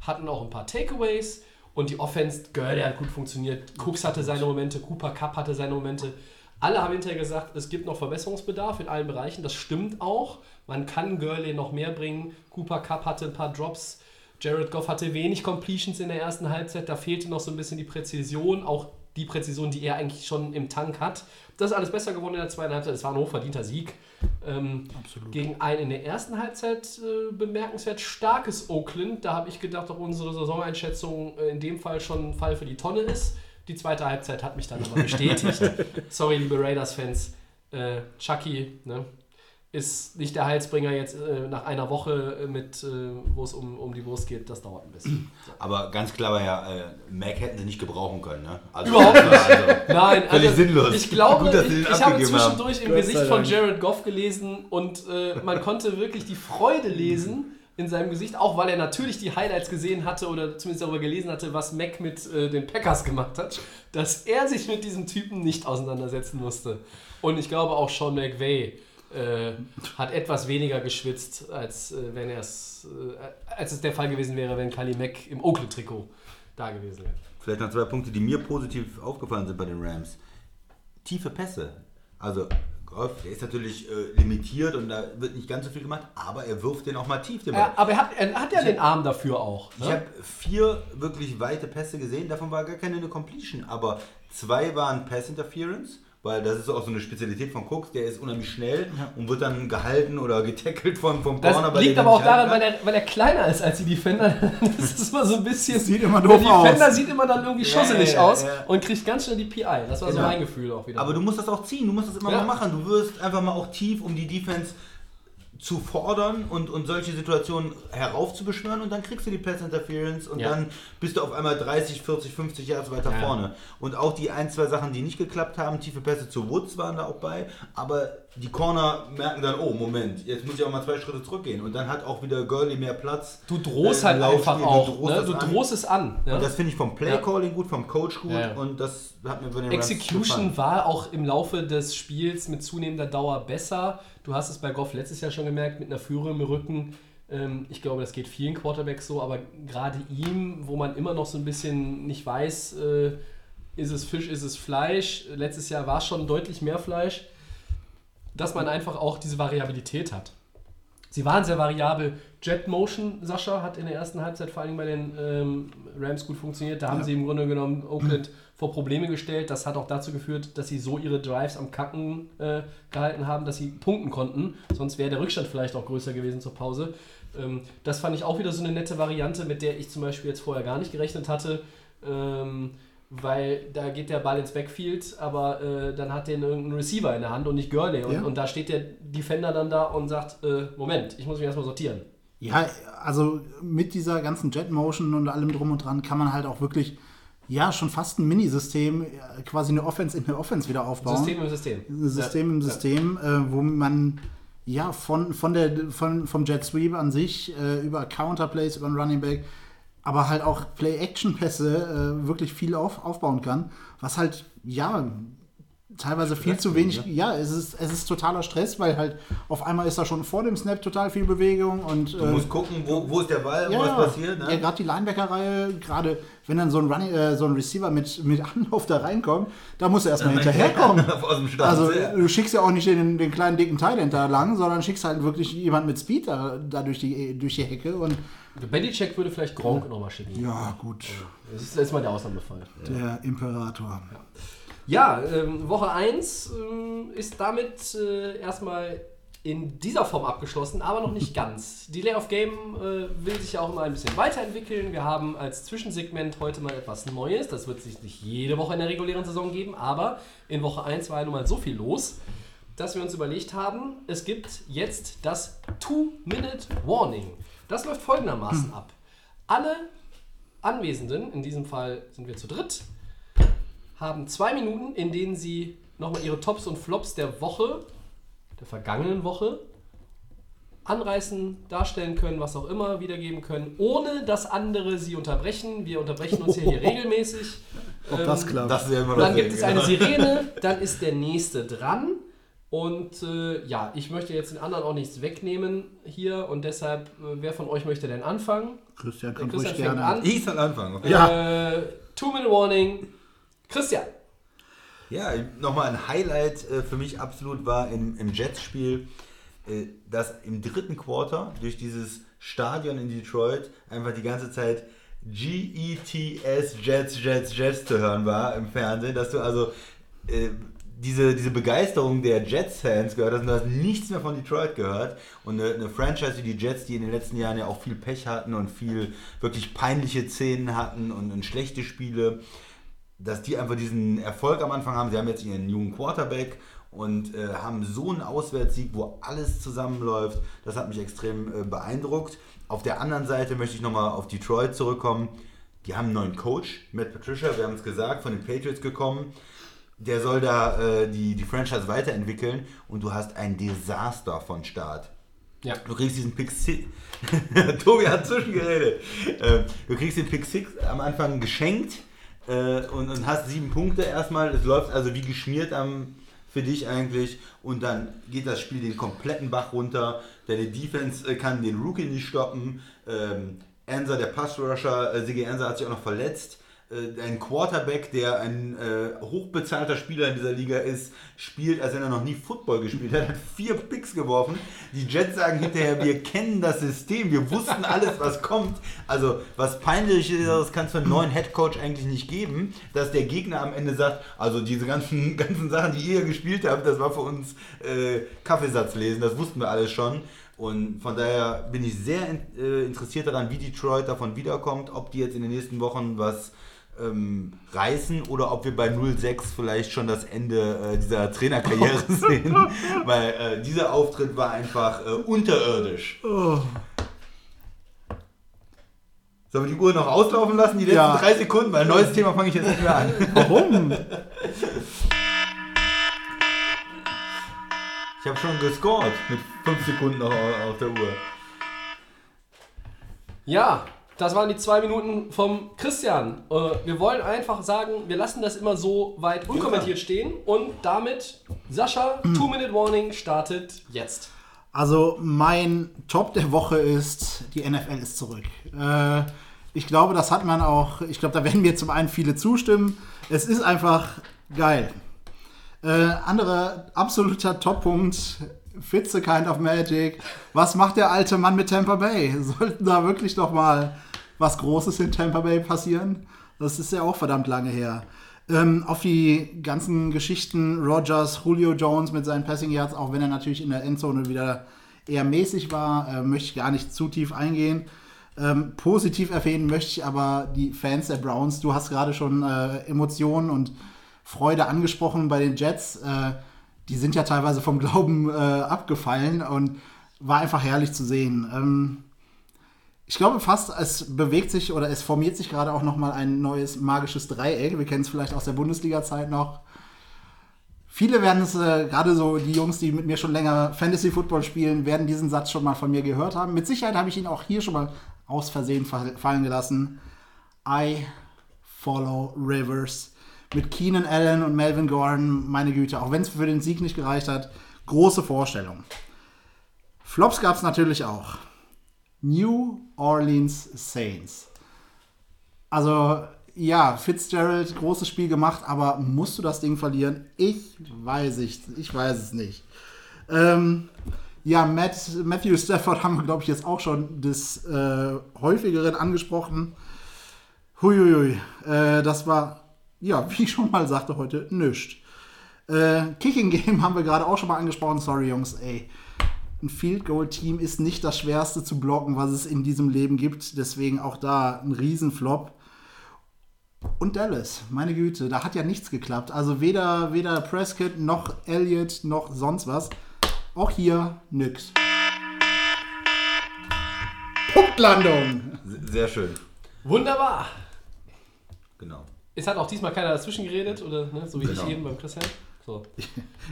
Hatten auch ein paar Takeaways und die Offense, Girl, hat gut funktioniert. Cooks hatte seine Momente, Cooper Cup hatte seine Momente. Alle haben hinterher gesagt, es gibt noch Verbesserungsbedarf in allen Bereichen. Das stimmt auch. Man kann Gurley noch mehr bringen. Cooper Cup hatte ein paar Drops. Jared Goff hatte wenig Completions in der ersten Halbzeit. Da fehlte noch so ein bisschen die Präzision. Auch die Präzision, die er eigentlich schon im Tank hat. Das ist alles besser geworden in der zweiten Halbzeit. Es war ein hochverdienter Sieg. Ähm, Gegen ein in der ersten Halbzeit äh, bemerkenswert starkes Oakland. Da habe ich gedacht, ob unsere Saisoneinschätzung äh, in dem Fall schon ein Fall für die Tonne ist. Die zweite Halbzeit hat mich dann aber bestätigt. Sorry, liebe Raiders-Fans. Äh, Chucky ne, ist nicht der Heilsbringer jetzt äh, nach einer Woche, äh, mit, äh, wo es um, um die Wurst geht. Das dauert ein bisschen. Aber ganz klar war ja, äh, Mac hätten sie nicht gebrauchen können, ne? Also, Überhaupt war Also, Nein, Völlig sinnlos. Ich glaube, Gut, dass ich, ich habe abgegeben haben. zwischendurch im Gesicht von. Jared Goff gelesen und äh, man konnte wirklich die Freude lesen in seinem Gesicht, auch weil er natürlich die Highlights gesehen hatte oder zumindest darüber gelesen hatte, was Mac mit äh, den Packers gemacht hat, dass er sich mit diesem Typen nicht auseinandersetzen musste. Und ich glaube auch Sean McVay äh, hat etwas weniger geschwitzt, als äh, wenn er es, äh, als es der Fall gewesen wäre, wenn Kali Mack im Oakland-Trikot da gewesen wäre. Vielleicht noch zwei Punkte, die mir positiv aufgefallen sind bei den Rams. Tiefe Pässe. Also Goff, der ist natürlich äh, limitiert und da wird nicht ganz so viel gemacht, aber er wirft den auch mal tief. Den Ball. Ja, aber er hat, er hat ja den Arm dafür auch. Ich ne? habe vier wirklich weite Pässe gesehen, davon war gar keine eine Completion, aber zwei waren Pass Interference, weil das ist auch so eine Spezialität von Cooks, der ist unheimlich schnell und wird dann gehalten oder getackelt vom, vom Das Corner. bei liegt aber auch daran, weil er, weil er kleiner ist als die Defender. Das ist immer so ein bisschen. Sieht immer doof Der Defender aus. sieht immer dann irgendwie Ja, schusselig ja, aus ja. und kriegt ganz schnell die PI. Das war so Genau. mein Gefühl auch wieder. Aber du musst das auch ziehen, du musst das immer Ja. mal machen. Du wirst einfach mal auch tief, um die Defense zu fordern und, und solche Situationen heraufzubeschwören und dann kriegst du die Pass Interference und Ja. dann bist du auf einmal 30, 40, 50 Yards weiter Ja. vorne. Und auch die ein, zwei Sachen, die nicht geklappt haben, tiefe Pässe zu Woods waren da auch bei, aber die Corner merken dann, oh Moment, jetzt muss ich auch mal zwei Schritte zurückgehen und dann hat auch wieder Gurley mehr Platz. du drohst äh, halt einfach Laufspiel, auch. Du drohst, ne? du drohst es an. ne? Und das finde ich vom Play Ja. Calling gut, vom Coach gut Ja, ja. und das hat mir bei den Execution war auch im Laufe des Spiels mit zunehmender Dauer besser. Du hast es bei Goff letztes Jahr schon gemerkt, mit einer Führung im Rücken. Ähm, Ich glaube, das geht vielen Quarterbacks so, aber gerade ihm, wo man immer noch so ein bisschen nicht weiß, äh, ist es Fisch, ist es Fleisch. Letztes Jahr war es schon deutlich mehr Fleisch, dass man einfach auch diese Variabilität hat. Sie waren sehr variabel. Jet Motion, Sascha, hat in der ersten Halbzeit vor allem bei den ähm, Rams gut funktioniert. Da haben Ja. sie im Grunde genommen Oakland vor Probleme gestellt. Das hat auch dazu geführt, dass sie so ihre Drives am Kacken äh, gehalten haben, dass sie punkten konnten. Sonst wäre der Rückstand vielleicht auch größer gewesen zur Pause. Ähm, das fand ich auch wieder so eine nette Variante, mit der ich zum Beispiel jetzt vorher gar nicht gerechnet hatte. Ähm, weil da geht der Ball ins Backfield, aber äh, dann hat den irgendein Receiver in der Hand und nicht Gurley. Und, Ja. und da steht der Defender dann da und sagt, äh, Moment, ich muss mich erstmal sortieren. Ja, also mit dieser ganzen Jet Motion und allem drum und dran kann man halt auch wirklich, ja, schon fast ein Minisystem, äh, quasi eine Offense in eine Offense wieder aufbauen. System im System. System im Ja. System, äh, wo man ja von, von der, von, vom Jet Sweep an sich äh, über Counterplays, über den Running Back, aber halt auch Play-Action-Pässe äh, wirklich viel auf, aufbauen kann, was halt, ja, teilweise viel zu wenig. Ja, es ist, es ist totaler Stress, weil halt auf einmal ist da schon vor dem Snap total viel Bewegung und Du äh, musst gucken, wo, wo ist der Ball, ja, was ja. passiert. Ne? Ja, gerade die Linebacker-Reihe, gerade wenn dann so ein, Running, äh, so ein Receiver mit, mit Anlauf da reinkommt, da muss er erstmal hinterherkommen. Also ja. du schickst ja auch nicht den, den kleinen dicken Thailand da lang, sondern schickst halt wirklich jemand mit Speed da, da durch, die, durch die Hecke und Belichick würde vielleicht Gronk nochmal schicken. ja gut, Das ist, das ist mal der Ausnahmefall. der Imperator. Ja, ähm, Woche 1 ähm, ist damit äh, erstmal in dieser Form abgeschlossen, aber noch nicht ganz. Delay of Game äh, will sich ja auch mal ein bisschen weiterentwickeln. Wir haben als Zwischensegment heute mal etwas Neues. Das wird sich nicht jede Woche in der regulären Saison geben, aber in Woche 1 war ja nun mal so viel los, dass wir uns überlegt haben, es gibt jetzt das Two-Minute-Warning. Das läuft folgendermaßen ab. Alle Anwesenden, in diesem Fall sind wir zu dritt, haben zwei Minuten, in denen sie nochmal ihre Tops und Flops der Woche, der vergangenen Woche, anreißen, darstellen können, was auch immer, wiedergeben können, ohne dass andere sie unterbrechen. Wir unterbrechen uns hier, hier regelmäßig. Ob Ähm, das klappt. Das ist ja immer dann gibt es eine genau. Sirene, dann ist der nächste dran. Und äh, ja, ich möchte jetzt den anderen auch nichts wegnehmen hier und deshalb, äh, wer von euch möchte denn anfangen? Christian Der kann Christian ruhig fängt gerne. an. Ich soll anfangen. Okay. Ja. Äh, Two-Minute-Warning. Christian. Ja, nochmal ein Highlight äh, für mich absolut war im, im Jets-Spiel, äh, dass im dritten Quarter durch dieses Stadion in Detroit einfach die ganze Zeit G-E-T-S, Jets, Jets, Jets zu hören war im Fernsehen, dass du also äh, diese, diese Begeisterung der Jets-Fans gehört hast und du hast nichts mehr von Detroit gehört. Und eine, eine Franchise wie die Jets, die in den letzten Jahren ja auch viel Pech hatten und viel wirklich peinliche Szenen hatten und, und schlechte Spiele, dass die einfach diesen Erfolg am Anfang haben. Sie haben jetzt ihren jungen Quarterback und äh, haben so einen Auswärtssieg, wo alles zusammenläuft. Das hat mich extrem äh, beeindruckt. Auf der anderen Seite möchte ich nochmal auf Detroit zurückkommen. Die haben einen neuen Coach, Matt Patricia, wir haben es gesagt, von den Patriots gekommen. Der soll da äh, die, die Franchise weiterentwickeln und du hast ein Desaster von Start. Ja. Du kriegst diesen Pick 6. Tobi hat zwischengeredet. Ähm, du kriegst den Pick 6 am Anfang geschenkt äh, und, und hast sieben Punkte erstmal. Es läuft also wie geschmiert am, für dich eigentlich. Und dann geht das Spiel den kompletten Bach runter. Deine Defense äh, kann den Rookie nicht stoppen. Ähm, Ansa, der Passrusher, äh, Sigi Ansa hat sich auch noch verletzt. Äh, ein Quarterback, der ein äh, hochbezahlter Spieler in dieser Liga ist, spielt, als wenn er noch nie Football gespielt hat, hat vier Picks geworfen. Die Jets sagen hinterher, wir kennen das System, wir wussten alles, was kommt. Also, was peinlicheres kann es für einen neuen Headcoach eigentlich nicht geben, dass der Gegner am Ende sagt, also diese ganzen, ganzen Sachen, die ihr gespielt habt, das war für uns äh, Kaffeesatz das wussten wir alles schon. Und von daher bin ich sehr äh, interessiert daran, wie Detroit davon wiederkommt, ob die jetzt in den nächsten Wochen was ähm, reißen oder ob wir bei 0-6 vielleicht schon das Ende äh, dieser Trainerkarriere sehen. Weil äh, dieser Auftritt war einfach äh, unterirdisch. Sollen wir die Uhr noch auslaufen lassen, die letzten Ja. drei Sekunden? Weil ein neues Thema fange ich jetzt nicht mehr an. Warum? Ich habe schon gescored mit fünf Sekunden noch auf der Uhr. Ja, das waren die zwei Minuten vom Christian. Äh, wir wollen einfach sagen, wir lassen das immer so weit unkommentiert stehen und damit, Sascha, Two-Minute-Warning startet jetzt. Also mein Top der Woche ist, die NFL ist zurück. Äh, ich glaube, das hat man auch, ich glaube, da werden mir zum einen viele zustimmen. Es ist einfach geil. Äh, anderer absoluter Toppunkt, Fitze Kind of Magic. Was macht der alte Mann mit Tampa Bay? Sollten da wirklich noch mal was Großes in Tampa Bay passieren? Das ist ja auch verdammt lange her. Ähm, auf die ganzen Geschichten Rogers, Julio Jones mit seinen Passing Yards, auch wenn er natürlich in der Endzone wieder eher mäßig war, äh, möchte ich gar nicht zu tief eingehen. Ähm, positiv erwähnen möchte ich aber die Fans der Browns. Du hast gerade schon äh, Emotionen und Freude angesprochen bei den Jets. Äh, die sind ja teilweise vom Glauben äh, abgefallen und war einfach herrlich zu sehen. Ähm, ich glaube fast, es bewegt sich oder es formiert sich gerade auch noch mal ein neues magisches Dreieck. Wir kennen es vielleicht aus der Bundesliga-Zeit noch. Viele werden es, äh, gerade so die Jungs, die mit mir schon länger Fantasy Football spielen, werden diesen Satz schon mal von mir gehört haben. Mit Sicherheit habe ich ihn auch hier schon mal aus Versehen fall- fallen gelassen. I follow rivers. mit Keenan Allen und Melvin Gordon, meine Güte, auch wenn es für den Sieg nicht gereicht hat, große Vorstellung. Flops gab es natürlich auch. New Orleans Saints. Also, ja, Fitzgerald, großes Spiel gemacht, aber musst du das Ding verlieren? Ich weiß ich, ich weiß es nicht. Ähm, ja, Matt, Matthew Stafford haben wir, glaube ich, jetzt auch schon des äh, häufigeren angesprochen. Huiuiui, äh, das war, ja, wie ich schon mal sagte heute, nichts. Äh, Kicking Game haben wir gerade auch schon mal angesprochen. Sorry, Jungs, ey. Ein Field Goal Team ist nicht das schwerste zu blocken, was es in diesem Leben gibt. Deswegen auch da ein Riesenflop. Und Dallas, meine Güte, da hat ja nichts geklappt. Also weder, weder Prescott noch Elliott noch sonst was. Auch hier nix. Punktlandung. Sehr schön. Wunderbar. Genau. Es hat auch diesmal keiner dazwischen geredet, oder ne? so wie Genau. ich eben beim Christian. So.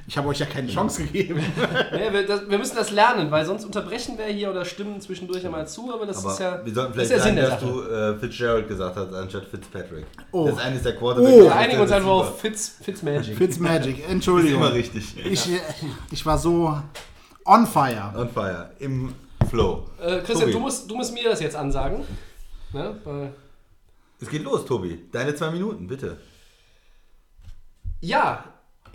Ich habe euch ja keine Chance gegeben. Nee, wir, das, wir müssen das lernen, weil sonst unterbrechen wir hier oder stimmen zwischendurch einmal zu, aber das Aber ist ja, wir sollten ist vielleicht ja Sinn sagen, der dass Sache. du äh, Fitzgerald gesagt hast, anstatt Fitzpatrick. Oh. Das eine ist der Quarterback. Oh. Wir einigen uns einfach auf. Fitz, Fitzmagic. Fitzmagic, Ist Entschuldigung. immer richtig. Ich, ich war so on fire. On fire. Im Flow. Äh, Christian, du musst, du musst mir das jetzt ansagen. Ne? Weil, Es geht los, Tobi. Deine zwei Minuten, bitte. ja,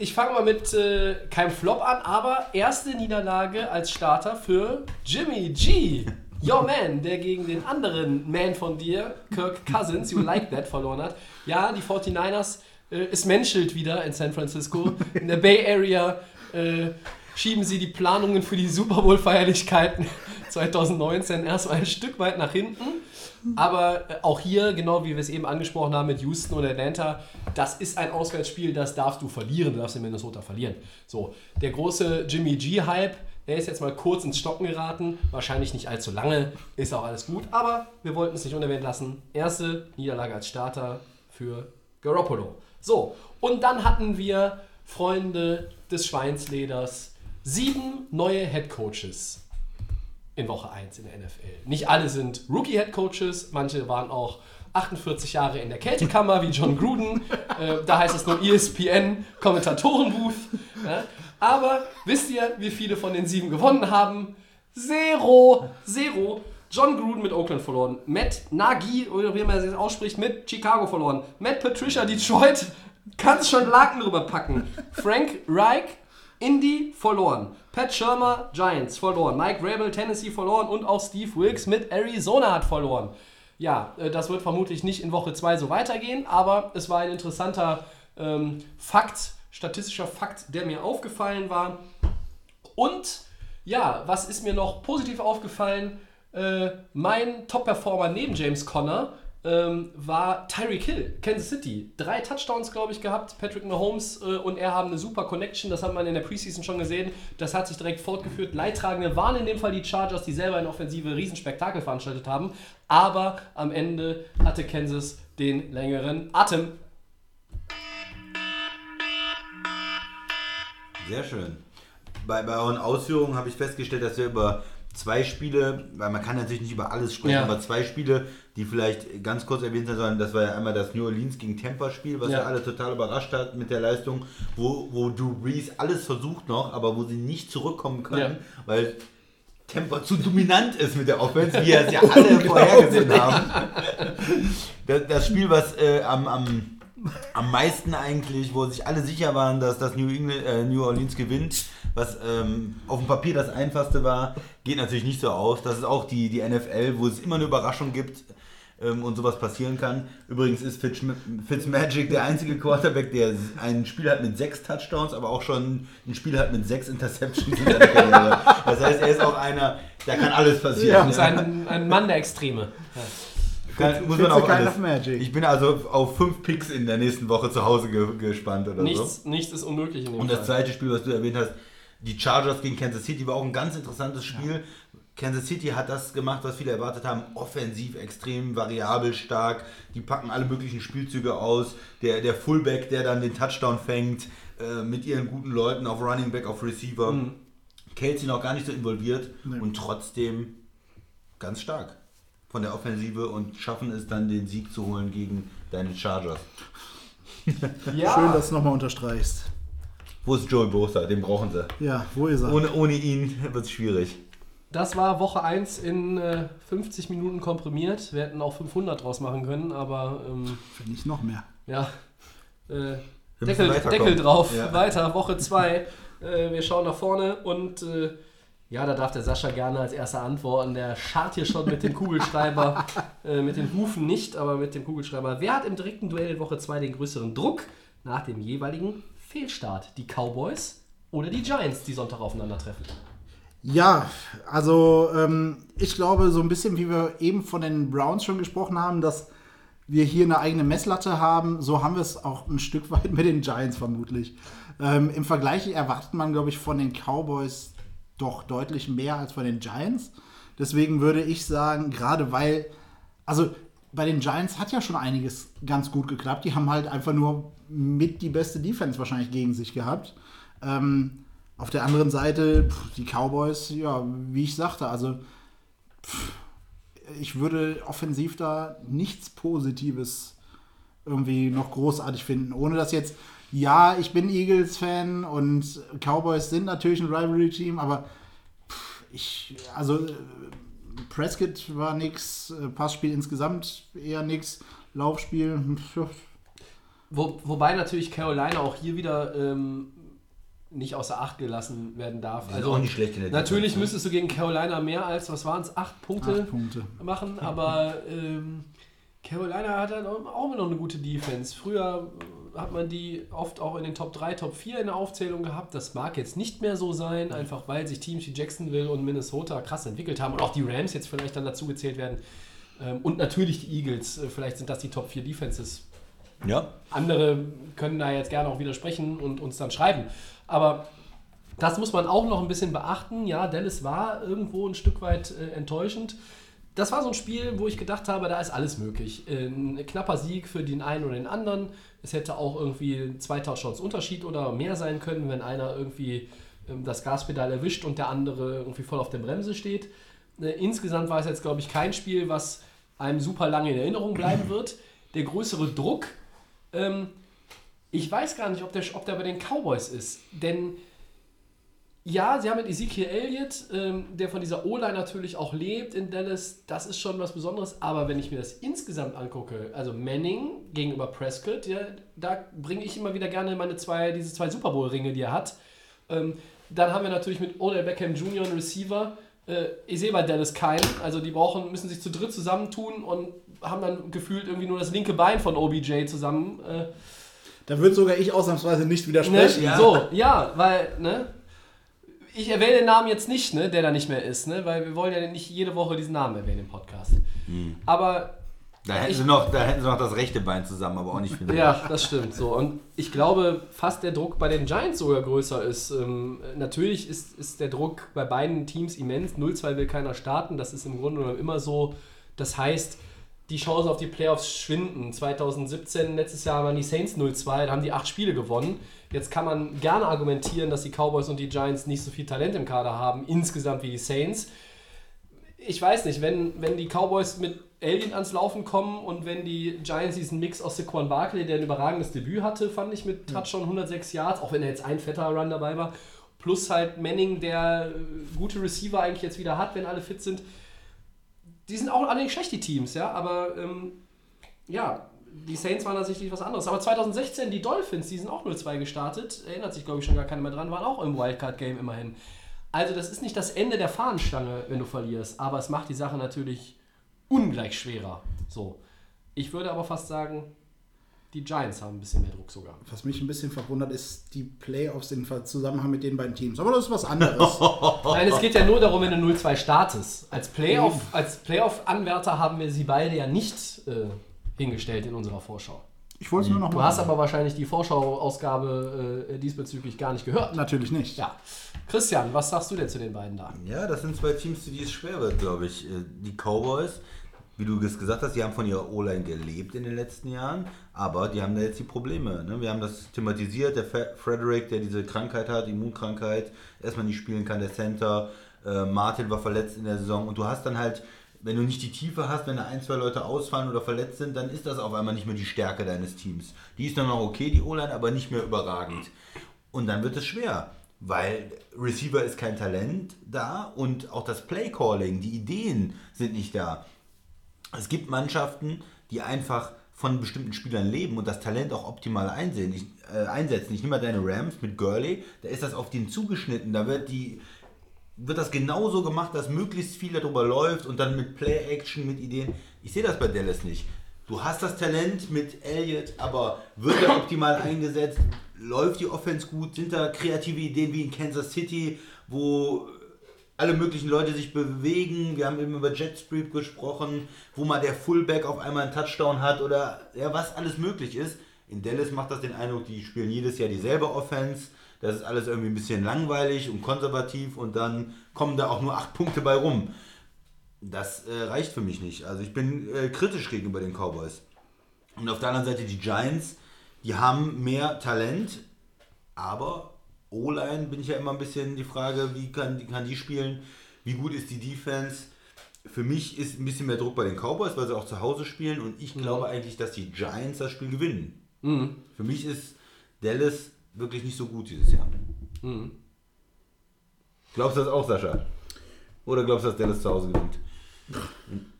ich fange mal mit äh, keinem Flop an, aber erste Niederlage als Starter für Jimmy G. Your man, der gegen den anderen Man von dir, Kirk Cousins, you like that, verloren hat. Ja, die 49ers, äh, es menschelt wieder in San Francisco. In der Bay Area äh, schieben sie die Planungen für die Super Bowl-Feierlichkeiten 2019 erstmal ein Stück weit nach hinten. Aber äh, auch hier, genau wie wir es eben angesprochen haben mit Houston und Atlanta, das ist ein Auswärtsspiel, das darfst du verlieren, du darfst in Minnesota verlieren. So, der große Jimmy G-Hype, der ist jetzt mal kurz ins Stocken geraten, wahrscheinlich nicht allzu lange, ist auch alles gut, aber wir wollten es nicht unerwähnt lassen. Erste Niederlage als Starter für Garoppolo. So, und dann hatten wir Freunde des Schweinsleders sieben neue Head Coaches in Woche 1 in der NFL. Nicht alle sind Rookie-Head Coaches, manche waren auch 48 Jahre in der Kältekammer wie John Gruden. äh, da heißt es nur ESPN Kommentatorenbooth. Ja? Aber wisst ihr, wie viele von den sieben gewonnen haben? Zero. Zero. John Gruden mit Oakland verloren. Matt Nagy, oder wie man jetzt ausspricht, mit Chicago verloren. Matt Patricia Detroit, kannst schon Laken drüber packen. Frank Reich, Indy verloren. Pat Shermer, Giants verloren. Mike Rabel, Tennessee verloren. Und auch Steve Wilkes mit Arizona hat verloren. Ja, äh, das wird vermutlich nicht in Woche 2 so weitergehen, aber es war ein interessanter ähm, Fakt, statistischer Fakt, der mir aufgefallen war. Und ja, was ist mir noch positiv aufgefallen? Äh, mein Top-Performer neben James Conner ähm, war Tyreek Hill, Kansas City. Drei Touchdowns, glaube ich, gehabt. Patrick Mahomes äh, und er haben eine super Connection. Das hat man in der Preseason schon gesehen. Das hat sich direkt fortgeführt. Leidtragende waren in dem Fall die Chargers, die selber in Offensive Riesenspektakel veranstaltet haben. Aber am Ende hatte Kansas den längeren Atem. Sehr schön. Bei, bei euren Ausführungen habe ich festgestellt, dass wir über zwei Spiele, weil man kann natürlich nicht über alles sprechen, Ja. aber zwei Spiele, die vielleicht ganz kurz erwähnt sein sollen, das war ja einmal das New Orleans gegen Tampa Spiel, was ja, Ja. alle total überrascht hat mit der Leistung, wo, wo Drew Brees alles versucht noch, aber wo sie nicht zurückkommen können, Ja. weil Tampa zu dominant ist mit der Offense, wie es ja alle vorhergesehen haben. Das, das Spiel, was äh, am, am, am meisten eigentlich, wo sich alle sicher waren, dass das New, England, äh, New Orleans gewinnt, was ähm, auf dem Papier das einfachste war, geht natürlich nicht so aus. Das ist auch die, die NFL, wo es immer eine Überraschung gibt ähm, und sowas passieren kann. Übrigens ist Fitz, Fitzmagic der einzige Quarterback, der ein Spiel hat mit sechs Touchdowns, aber auch schon ein Spiel hat mit sechs Interceptions in seiner Karriere. Das heißt, er ist auch einer, da kann alles passieren. Das ist ein, ein Mann der Extreme. Ja. Kann, muss man auch alles. magic. Ich bin also auf fünf Picks in der nächsten Woche zu Hause ge gespannt oder so. Nichts, nichts ist unmöglich in dem Und Fall. das zweite Spiel, was du erwähnt hast, die Chargers gegen Kansas City, war auch ein ganz interessantes Spiel. Kansas City hat das gemacht, was viele erwartet haben. Offensiv extrem variabel stark. Die packen alle möglichen Spielzüge aus. Der, der Fullback, der dann den Touchdown fängt, äh, mit ihren guten Leuten auf Running Back, auf Receiver. Kelsey noch gar nicht so involviert und trotzdem ganz stark von der Offensive und schaffen es dann, den Sieg zu holen gegen deine Chargers. Ja, Schön, dass du nochmal unterstreichst. Wo ist Joey Bosa? Den brauchen sie. Ja, wo ist er? Ohne, ohne ihn wird es schwierig. das war Woche 1 in äh, 50 Minuten komprimiert. Wir hätten auch 500 draus machen können, aber ähm, Wenn nicht noch mehr. ja. Äh, Deckel. Deckel drauf, Ja. weiter, Woche 2. Äh, wir schauen nach vorne und äh, ja, da darf der Sascha gerne als erster antworten. Der schart hier schon mit dem Kugelschreiber, äh, mit den Hufen nicht, aber mit dem Kugelschreiber. Wer hat im direkten Duell in Woche 2 den größeren Druck nach dem jeweiligen Fehlstart? Die Cowboys oder die Giants, die Sonntag aufeinandertreffen? Ja, also ähm, ich glaube, so ein bisschen wie wir eben von den Browns schon gesprochen haben, dass wir hier eine eigene Messlatte haben, so haben wir es auch ein Stück weit mit den Giants vermutlich. Ähm, Im Vergleich erwartet man, glaube ich, von den Cowboys doch deutlich mehr als von den Giants. Deswegen würde ich sagen, gerade weil, also bei den Giants hat ja schon einiges ganz gut geklappt. Die haben halt einfach nur mit die beste Defense wahrscheinlich gegen sich gehabt. Ähm, auf der anderen Seite, pff, die Cowboys, ja, wie ich sagte, also pff, ich würde offensiv da nichts Positives irgendwie noch großartig finden. Ohne dass jetzt, ja, ich bin Eagles-Fan und Cowboys sind natürlich ein Rivalry-Team, aber pff, ich, also Prescott war nix, äh, Passspiel insgesamt eher nix, Laufspiel, Wo, wobei natürlich Carolina auch hier wieder ähm, nicht außer Acht gelassen werden darf. Die sind auch nicht schlecht in der Natürlich Defense, ne? müsstest du gegen Carolina mehr als, was waren es, acht Punkte, acht Punkte. machen, aber ähm, Carolina hat dann auch noch eine gute Defense. Früher hat man die oft auch in den Top 3, Top 4 in der Aufzählung gehabt. Das mag jetzt nicht mehr so sein, einfach weil sich Teams wie Jacksonville und Minnesota krass entwickelt haben und auch die Rams jetzt vielleicht dann dazu gezählt werden. Ähm, und natürlich die Eagles, äh, vielleicht sind das die Top 4 Defenses Ja. andere können da jetzt gerne auch widersprechen und uns dann schreiben. Aber das muss man auch noch ein bisschen beachten. Ja, Dallas war irgendwo ein Stück weit äh, enttäuschend. Das war so ein Spiel, wo ich gedacht habe, da ist alles möglich. Äh, Ein knapper Sieg für den einen oder den anderen. Es hätte auch irgendwie zwei Touchdowns Unterschied oder mehr sein können, wenn einer irgendwie ähm, das Gaspedal erwischt und der andere irgendwie voll auf der Bremse steht. Äh, Insgesamt war es jetzt, glaube ich, kein Spiel, was einem super lange in Erinnerung bleiben wird. Der größere Druck ähm, ich weiß gar nicht, ob der, ob der bei den Cowboys ist. Denn ja, sie haben mit Ezekiel Elliott, ähm, der von dieser O-Line natürlich auch lebt in Dallas. Das ist schon was Besonderes. Aber wenn ich mir das insgesamt angucke, also Manning gegenüber Prescott, ja, da bringe ich immer wieder gerne meine zwei, diese zwei Super Bowl-Ringe, die er hat. Ähm, dann haben wir natürlich mit Odell Beckham Jr. einen Receiver. Äh, ich sehe bei Dallas keinen. Also die brauchen, müssen sich zu dritt zusammentun und haben dann gefühlt irgendwie nur das linke Bein von OBJ zusammen. Äh, Da wird sogar ich ausnahmsweise nicht Ne? widersprechen. So, ja, weil, ne? Ich erwähne den Namen jetzt nicht, ne, der da nicht mehr ist, ne? Weil wir wollen ja nicht jede Woche diesen Namen erwähnen im Podcast. Aber Da hätten, Ich- sie noch, da hätten sie noch das rechte Bein zusammen, aber auch nicht viel. ja, das stimmt so. Und ich glaube, fast der Druck bei den Giants sogar größer ist. Ähm, natürlich ist, ist der Druck bei beiden Teams immens. 0-2 will keiner starten. Das ist im Grunde genommen immer so. Das heißt, die Chancen auf die Playoffs schwinden. 2017, letztes Jahr waren die Saints 0-2, da haben die acht Spiele gewonnen. Jetzt kann man gerne argumentieren, dass die Cowboys und die Giants nicht so viel Talent im Kader haben, insgesamt wie die Saints. Ich weiß nicht, wenn, wenn die Cowboys mit Alien ans Laufen kommen und wenn die Giants diesen Mix aus Saquon Barkley, der ein überragendes Debüt hatte, fand ich mit Touchdown 106 Yards, auch wenn er jetzt ein fetter Run dabei war, plus halt Manning, der äh, gute Receiver eigentlich jetzt wieder hat, wenn alle fit sind. Die sind auch alle nicht schlecht, die Teams, ja, aber ähm, ja, die Saints waren tatsächlich was anderes. Aber 2016, die Dolphins, die sind auch 0-2 gestartet, erinnert sich, glaube ich, schon gar keiner mehr dran, waren auch im Wildcard-Game immerhin. Also, das ist nicht das Ende der Fahnenstange, wenn du verlierst, aber es macht die Sache natürlich ungleich schwerer. So. Ich würde aber fast sagen, die Giants haben ein bisschen mehr Druck sogar. Was mich ein bisschen verwundert, ist die Playoffs im Zusammenhang mit den beiden Teams. Aber das ist was anderes. Nein, es geht ja nur darum, wenn du 0-2 startest. Als Playoff, als Playoff-Anwärter haben wir sie beide ja nicht äh, hingestellt in unserer Vorschau. Ich wollte es nur noch Du mal hast aber wahrscheinlich die Vorschau-Ausgabe äh, diesbezüglich gar nicht gehört. Natürlich nicht. Ja. Christian, was sagst du denn zu den beiden da? Ja, das sind zwei Teams, für die es schwer wird, glaube ich. Äh, Die Cowboys, wie du es gesagt hast, die haben von ihrer O-Line gelebt in den letzten Jahren, aber die haben da jetzt die Probleme. Ne? Wir haben das thematisiert, der Frederick, der diese Krankheit hat, Immunkrankheit, erstmal nicht spielen kann, der Center, äh, Martin war verletzt in der Saison und du hast dann halt wenn du nicht die Tiefe hast, wenn da ein, zwei Leute ausfallen oder verletzt sind, dann ist das auf einmal nicht mehr die Stärke deines Teams. Die ist dann noch okay, die O-Line, aber nicht mehr überragend. Und dann wird es schwer, weil Receiver ist kein Talent da und auch das Play-Calling, die Ideen sind nicht da. Es gibt Mannschaften, die einfach von bestimmten Spielern leben und das Talent auch optimal einsehen, ich, äh, einsetzen. Ich nehme mal deine Rams mit Gurley, da ist das auf den zugeschnitten, da wird die wird das genauso gemacht, dass möglichst viel darüber läuft und dann mit Play-Action, mit Ideen. Ich sehe das bei Dallas nicht. Du hast das Talent mit Elliott, aber wird er optimal eingesetzt? Läuft die Offense gut? Sind da kreative Ideen wie in Kansas City, wo alle möglichen Leute sich bewegen? Wir haben eben über Jet Sweep gesprochen, wo mal der Fullback auf einmal einen Touchdown hat oder ja, was alles möglich ist. In Dallas macht das den Eindruck, die spielen jedes Jahr dieselbe Offense. Das ist alles irgendwie ein bisschen langweilig und konservativ und dann kommen da auch nur acht Punkte bei rum. Das äh, reicht für mich nicht. Also ich bin äh, kritisch gegenüber den Cowboys. Und auf der anderen Seite die Giants, die haben mehr Talent, aber O-Line bin ich ja immer ein bisschen die Frage, wie kann, kann die spielen, wie gut ist die Defense. Für mich ist ein bisschen mehr Druck bei den Cowboys, weil sie auch zu Hause spielen und ich glaube eigentlich, dass die Giants das Spiel gewinnen. Für mich ist Dallas wirklich nicht so gut dieses Jahr. Glaubst du das auch, Sascha? Oder glaubst du, dass Dallas zu Hause gewinnt?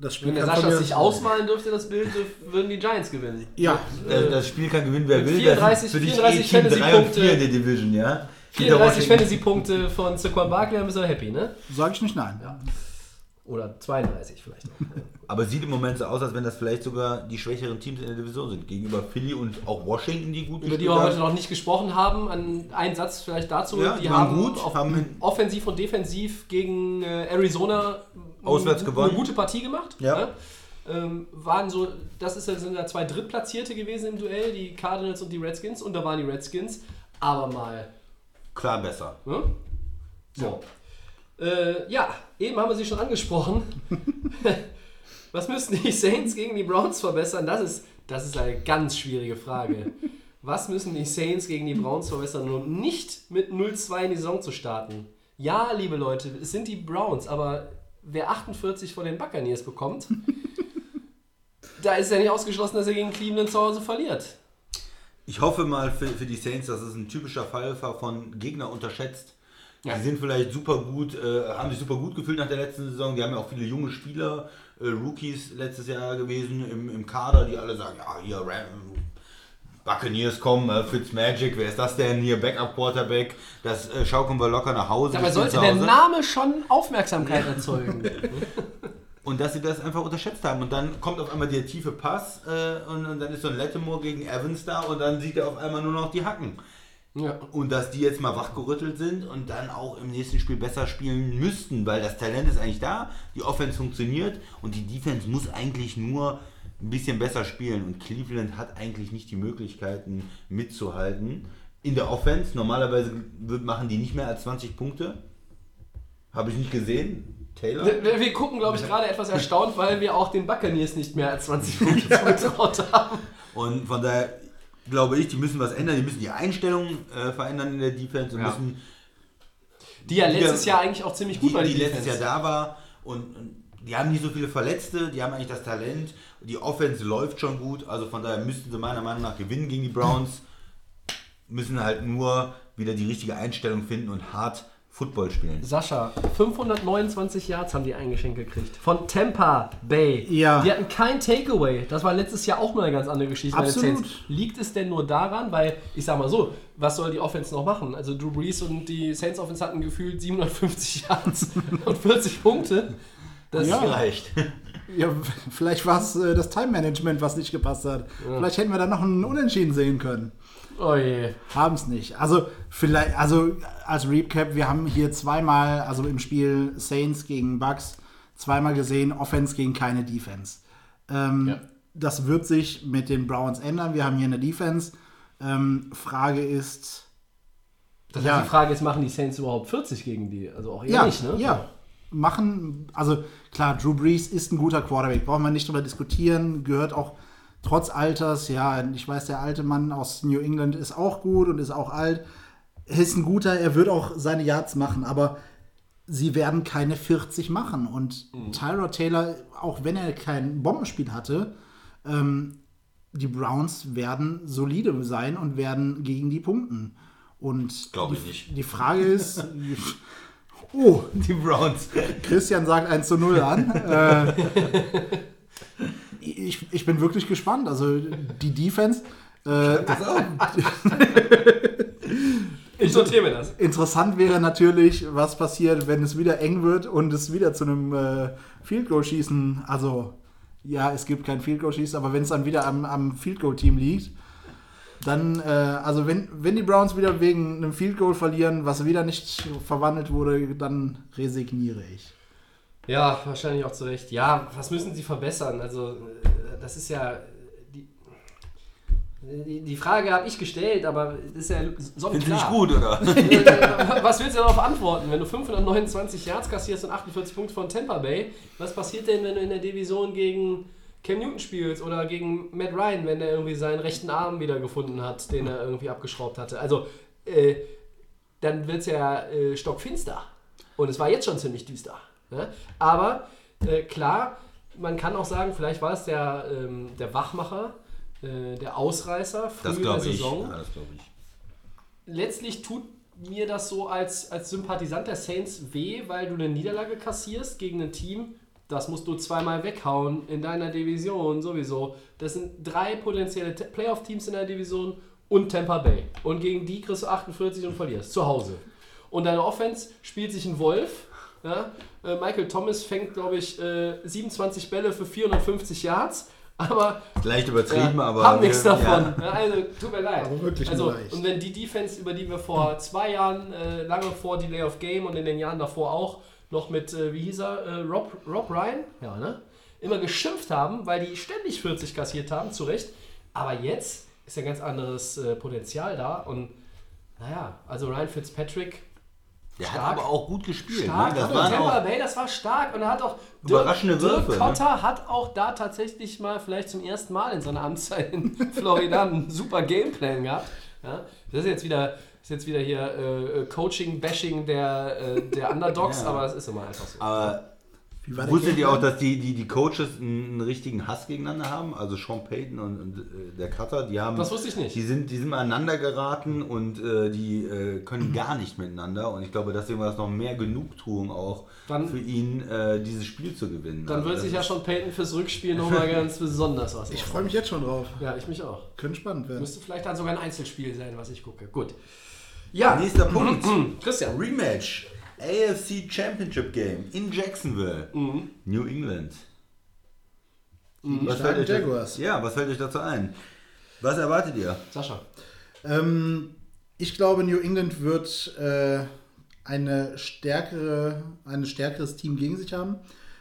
Das Spiel Wenn der Sascha sich ausmalen dürfte, das Bild, würden die Giants gewinnen. Ja, Das, das Spiel kann gewinnen, wer mit will. 34 das sind für dich 34 eh Team 3 und Fantasy-Punkte. 4 in der Division, ja? 34 Hinter Fantasy-Punkte von Saquon Barkley, dann bist du happy, ne? sage ich nicht nein. Oder 32 vielleicht auch. Aber sieht im Moment so aus, als wenn das vielleicht sogar die schwächeren Teams in der Division sind. Gegenüber Philly und auch Washington, die gut Über die wir heute noch nicht gesprochen haben. An einen Satz vielleicht dazu. Ja, die die haben gut, auch haben- offensiv und defensiv gegen äh, Arizona Auswärts eine gewonnen. gute Partie gemacht. Ja. ne? Ähm, waren so, das ist, sind ja zwei Drittplatzierte gewesen im Duell, die Cardinals und die Redskins. Und da waren die Redskins aber mal Klar besser. Ne? So. Äh, ja, eben haben wir sie schon angesprochen. Was müssen die Saints gegen die Browns verbessern? Das ist, das ist eine ganz schwierige Frage. Was müssen die Saints gegen die Browns verbessern, um nicht mit 0-2 in die Saison zu starten? Ja, liebe Leute, es sind die Browns, aber wer 48 von den Buccaneers bekommt, da ist ja nicht ausgeschlossen, dass er gegen Cleveland zu Hause verliert. Ich hoffe mal für, für die Saints, dass es ein typischer Fall war von Gegner unterschätzt. Ja. Die sind vielleicht super gut, äh, haben sich super gut gefühlt nach der letzten Saison. Die haben ja auch viele junge Spieler, äh, Rookies letztes Jahr gewesen im, im Kader, die alle sagen, ja, hier Ram, Buccaneers kommen, äh, Fitzmagic, wer ist das denn hier, Backup Quarterback, das äh, schaukeln wir locker nach Hause. Dabei sollte der. Name schon Aufmerksamkeit erzeugen. Und dass sie das einfach unterschätzt haben. Und dann kommt auf einmal der tiefe Pass äh, und, und dann ist so ein Lattimore gegen Evans da und dann sieht er auf einmal nur noch die Hacken. ja. Und dass die jetzt mal wachgerüttelt sind und dann auch im nächsten Spiel besser spielen müssten, weil das Talent ist eigentlich da, die Offense funktioniert und die Defense muss eigentlich nur ein bisschen besser spielen. Und Cleveland hat eigentlich nicht die Möglichkeiten mitzuhalten. In der Offense, normalerweise machen die nicht mehr als 20 Punkte. Habe ich nicht gesehen. Taylor? Wir, wir gucken, glaube ich, gerade etwas erstaunt, weil wir auch den Buccaneers nicht mehr als 20 Punkte zugetraut haben. Und von daher glaube ich, die müssen was ändern, die müssen die Einstellung äh, verändern in der Defense und Ja. müssen Die ja letztes Jahr eigentlich auch ziemlich gut die, war, die die letztes. Jahr da war und, und die haben nicht so viele Verletzte, die haben eigentlich das Talent, die Offense läuft schon gut, also von daher müssten sie meiner Meinung nach gewinnen gegen die Browns, müssen halt nur wieder die richtige Einstellung finden und hart Football spielen. Sascha, 529 Yards haben die eingeschenkt gekriegt. Von Tampa Bay. Ja. Die hatten kein Takeaway. Das war letztes Jahr auch mal eine ganz andere Geschichte bei den Absolut. Saints. Liegt es denn nur daran, weil, ich sag mal so, was soll die Offense noch machen? Also Drew Brees und die Saints Offense hatten gefühlt 750 Yards und 40 Punkte. Das Ja. Vielleicht. Ja, vielleicht war es äh, das Time-Management, was nicht gepasst hat. Vielleicht hätten wir da noch einen Unentschieden sehen können. Oh je. Haben es nicht. Also vielleicht, also als Recap, wir haben hier zweimal, also im Spiel Saints gegen Bucks, zweimal gesehen, Offense gegen keine Defense. Ähm, Ja. Das wird sich mit den Browns ändern. Wir haben hier eine Defense. Ähm, Frage ist, Das Ja. heißt, die Frage ist, machen die Saints überhaupt 40 gegen die? Also auch eher ja, nicht, ne? ja, machen, also klar, Drew Brees ist ein guter Quarterback, brauchen wir nicht drüber diskutieren, gehört auch trotz Alters, ja, ich weiß, der alte Mann aus New England ist auch gut und ist auch alt, ist ein guter, er wird auch seine Yards machen, aber sie werden keine 40 machen. Und Tyrod Taylor, auch wenn er kein Bombenspiel hatte, ähm, die Browns werden solide sein und werden gegen die punkten. Und Glaube ich nicht. die Frage ist, oh, Die Browns. Christian sagt 1 zu 0 an. Äh, ich, ich bin wirklich gespannt. Also die Defense. Äh, Ich notiere mir das. interessant wäre natürlich, was passiert, wenn es wieder eng wird und es wieder zu einem äh, Field Goal schießen. Also ja, es gibt kein Field Goal schießen, aber wenn es dann wieder am, am Field Goal Team liegt, dann, äh, also wenn, wenn die Browns wieder wegen einem Field Goal verlieren, was wieder nicht verwandelt wurde, dann resigniere ich. Ja, wahrscheinlich auch zu Recht. Ja, was müssen sie verbessern? Also, äh, das ist ja. Die, Frage habe ich gestellt, aber ist ja Findest du sonnenklar. nicht gut, oder? Äh, Was willst du darauf antworten? Wenn du 529 Yards kassierst und 48 Punkte von Tampa Bay, was passiert denn, wenn du in der Division gegen Cam Newton spielst oder gegen Matt Ryan, wenn er irgendwie seinen rechten Arm wieder gefunden hat, den er irgendwie abgeschraubt hatte? Also, äh, dann wird es ja äh, stockfinster. Und es war jetzt schon ziemlich düster. Ne? Aber äh, klar, man kann auch sagen, vielleicht war es der, ähm, der Wachmacher, äh, der Ausreißer früh in der. Saison Ja, das glaube ich. letztlich tut mir das so als, als Sympathisant der Saints weh, weil du eine Niederlage kassierst gegen ein Team, das musst du zweimal weghauen in deiner Division sowieso. Das sind drei potenzielle Te- Playoff-Teams in der Division und Tampa Bay. Und gegen die kriegst du 48 und verlierst. Zu Hause. Und deine Offense spielt sich ein Wolf. Ja? Äh, Michael Thomas fängt, glaube ich, äh, 27 Bälle für 450 Yards. Aber Leicht übertrieben, ja, aber. Haben nichts davon. Ja. Also, tut mir leid. Aber wirklich also, leicht. Und wenn die Defense, über die wir vor zwei Jahren, äh, lange vor Delay of Game und in den Jahren davor auch, noch mit, äh, wie hieß er, äh, Rob, Rob Ryan, ja, ne? Immer geschimpft haben, weil die ständig 40 kassiert haben, zu Recht. Aber jetzt ist ja ganz anderes äh, Potenzial da und naja, also Ryan Fitzpatrick Der Stark. hat aber auch gut gespielt. stark, ne? Das hat waren Tampa Bay, das war stark und er hat auch Überraschende Dirk, Würfe, Dirk Cotter hat auch da tatsächlich mal vielleicht zum ersten Mal in seiner Amtszeit in Florida einen super Gameplan gehabt. Ja, das ist jetzt wieder ist jetzt wieder hier äh, Coaching Bashing der äh, der Underdogs, Ja. aber es ist immer einfach so. aber wusstet ihr auch, dass die, die, die Coaches einen, richtigen Hass gegeneinander haben? Also Sean Payton und, und äh, der Cutter, die haben. Das wusste ich nicht. Die sind, die sind aneinander geraten und äh, die äh, können gar nicht miteinander. Und ich glaube, deswegen war das noch mehr Genugtuung auch Dann- für ihn, äh, dieses Spiel zu gewinnen. Dann Also wird sich ja schon Peyton fürs Rückspiel nochmal ganz besonders was Ich freue mich jetzt schon drauf. Ja, ich mich auch. Könnte spannend werden. Müsste vielleicht dann sogar ein Einzelspiel sein, was ich gucke. Gut. Ja, Nächster Punkt. Christian. Rematch. AFC Championship Game in Jacksonville, Mhm. New England. Die Was fällt euch- Jaguars. Ja, was fällt euch dazu ein? Was erwartet ihr? Sascha. Ähm, ich glaube, New England wird äh, eine stärkere, ein stärkeres Team gegen sich haben.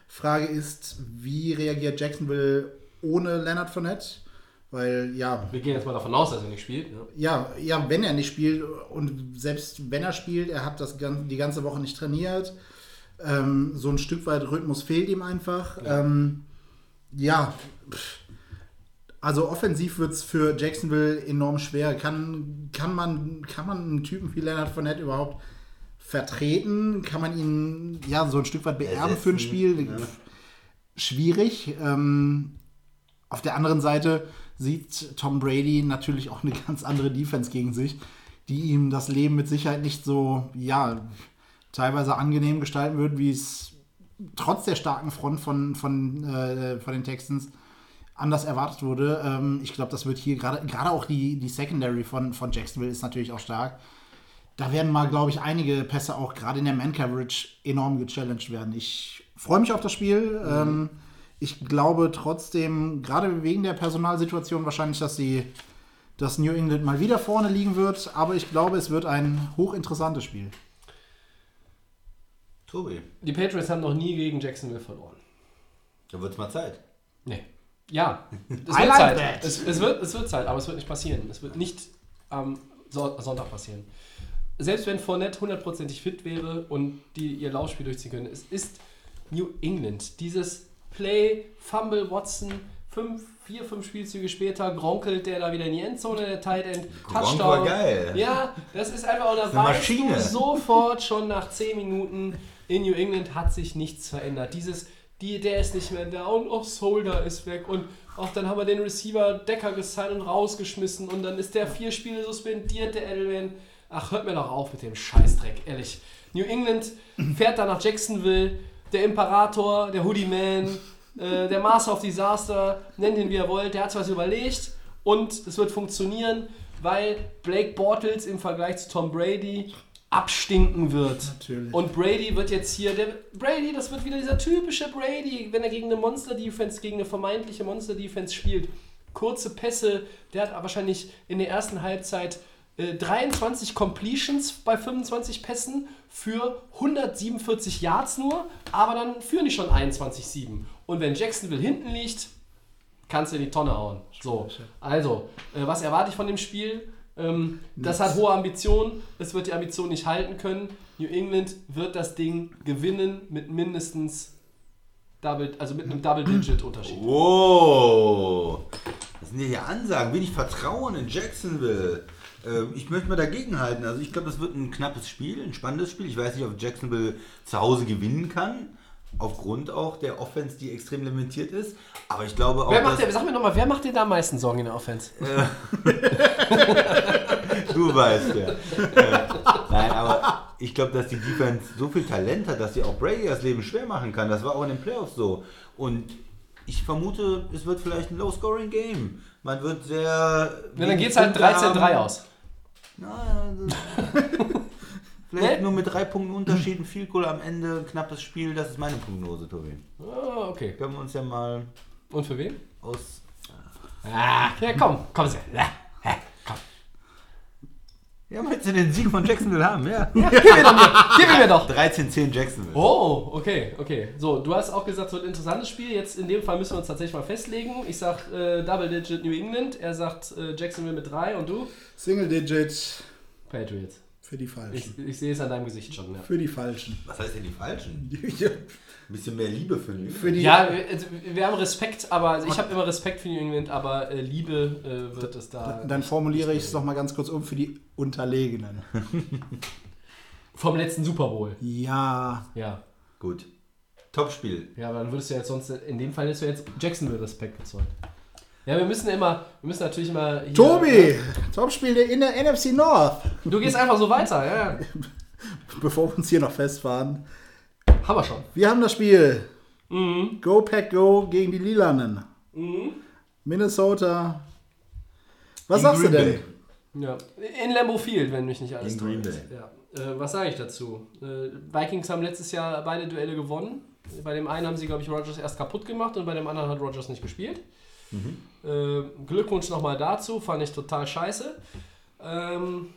Frage ist, wie reagiert Jacksonville ohne Leonard Fournette? Weil, ja, Wir gehen jetzt mal davon aus, dass er nicht spielt. Ne? ja, ja, wenn er nicht spielt und selbst wenn er spielt, er hat das die ganze Woche nicht trainiert. Ähm, so ein Stück weit Rhythmus fehlt ihm einfach. Ja, ähm, ja also offensiv wird es für Jacksonville enorm schwer. Kann, kann, man, kann man einen Typen wie Leonard Fournette überhaupt vertreten? Kann man ihn ja so ein Stück weit beerben für ein Spiel? ja. Schwierig. Ähm, auf der anderen Seite sieht Tom Brady natürlich auch eine ganz andere Defense gegen sich, die ihm das Leben mit Sicherheit nicht so, ja, teilweise angenehm gestalten wird, wie es trotz der starken Front von, von, äh, von den Texans anders erwartet wurde. Ähm, ich glaube, das wird hier gerade gerade auch die, die Secondary von, von Jacksonville ist natürlich auch stark. Da werden mal, glaube ich, einige Pässe auch gerade in der Man-Coverage enorm gechallenged werden. Ich freue mich auf das Spiel. Ähm, ich glaube trotzdem, gerade wegen der Personalsituation wahrscheinlich, dass die dass New England mal wieder vorne liegen wird. Aber ich glaube, es wird ein hochinteressantes Spiel. Tobi, Die Patriots haben noch nie gegen Jacksonville verloren. da wird es mal Zeit. Nee. Ja, es I wird like Zeit. that. Es, es, wird, es wird Zeit, aber es wird nicht passieren. Es wird nicht am So- Sonntag passieren. Selbst wenn Fournette hundertprozentig fit wäre und die ihr Laufspiel durchziehen können, es ist New England. Dieses Play, Fumble, Watson, fünf, vier, fünf Spielzüge später, gronkelt der da wieder in die Endzone, der Tight End, Gronk Touchdown. war geil. Ja, das ist einfach, und da eine weißt Maschine. du sofort schon nach 10 Minuten, in New England hat sich nichts verändert. Dieses, die, der ist nicht mehr da und auch Solder ist weg und auch dann haben wir den Receiver Decker gesigned und rausgeschmissen und dann ist der vier Spiele suspendiert, der Edelman. Ach, hört mir doch auf mit dem Scheißdreck, ehrlich. New England fährt da nach Jacksonville, der Imperator, der Hoodie Man, äh, der Master of Disaster, nennt ihn wie ihr wollt, der hat sich was überlegt und es wird funktionieren, weil Blake Bortles im Vergleich zu Tom Brady abstinken wird. Natürlich. Und Brady wird jetzt hier, der Brady, das wird wieder dieser typische Brady, wenn er gegen eine Monster-Defense, gegen eine vermeintliche Monster-Defense spielt. Kurze Pässe, der hat wahrscheinlich in der ersten Halbzeit äh, 23 Completions bei 25 Pässen für 147 Yards nur, aber dann führen die schon 21-7. Und wenn Jacksonville hinten liegt, kannst du in die Tonne hauen. So, also, äh, was erwarte ich von dem Spiel? Ähm, das hat hohe Ambitionen, es wird die Ambition nicht halten können. New England wird das Ding gewinnen mit mindestens Double, also mit einem Double-Digit-Unterschied. Wow. Das sind ja hier Ansagen. Wenig Vertrauen in Jacksonville. Ähm, Ich möchte mal dagegen halten. Also ich glaube, das wird ein knappes Spiel, ein spannendes Spiel. Ich weiß nicht, ob Jacksonville zu Hause gewinnen kann. Aufgrund auch der Offense, die extrem limitiert ist. Aber ich glaube auch, Wer macht dir, sag mir nochmal, wer macht dir da am meisten Sorgen in der Offense? du weißt ja. Äh, Nein, aber ich glaube, dass die Defense so viel Talent hat, dass sie auch Brady das Leben schwer machen kann. Das war auch in den Playoffs so. Und ich vermute, es wird vielleicht ein Low-Scoring-Game. Man wird sehr. Ja, dann wenig geht's halt Punkte 13-3 haben. aus. Na, das- Vielleicht Ne? nur mit drei Punkten Unterschied, ein Field Goal am Ende, knappes Spiel. Das ist meine Prognose, Tobi. Ah, okay. Können wir uns ja mal Und für wen? aus. Ah, ja, komm, komm. Ja. Ja, möchtest du den Sieg von Jacksonville haben? Ja. Gib mir doch gib mir doch. 13-10 Jacksonville. Oh, okay, okay. So, du hast auch gesagt, es wird ein interessantes Spiel. Jetzt in dem Fall müssen wir uns tatsächlich mal festlegen. Ich sag äh, Double Digit New England, er sagt äh, Jacksonville mit 3 und du? Single Digit Patriots. für die Ich, Falschen. ich sehe es an deinem Gesicht schon, ja. Für die Falschen. Was heißt denn die Falschen? Ja, Ein bisschen mehr Liebe für New für die, Ja, wir, also, wir haben Respekt, aber also ich habe immer Respekt für New England, aber äh, Liebe äh, wird es da. dann formuliere ich es noch mal ganz kurz um für die Unterlegenen. Vom letzten Super Bowl. Ja, Ja. Gut. Top-Spiel. Ja, aber dann würdest du jetzt sonst, in dem Fall hättest du jetzt Jacksonville Respekt gezollt. Ja, wir müssen immer, wir müssen natürlich immer. Hier, Tobi, Topspiel der in der NFC North. Du gehst einfach so weiter, ja, ja. Bevor wir uns hier noch festfahren. Haben wir schon. Wir haben das Spiel. Mhm. Go Pack Go gegen die Lilanen. Minnesota. Was In sagst Green du denn? Bay. Ja. In Lambeau Field, wenn mich nicht alles In Green täuscht. Ja. Äh, was sage ich dazu? Äh, Vikings haben letztes Jahr beide Duelle gewonnen. Bei dem einen haben sie, glaube ich, Rogers erst kaputt gemacht und bei dem anderen hat Rogers nicht gespielt. Äh, Glückwunsch nochmal dazu, fand ich total scheiße. Ähm,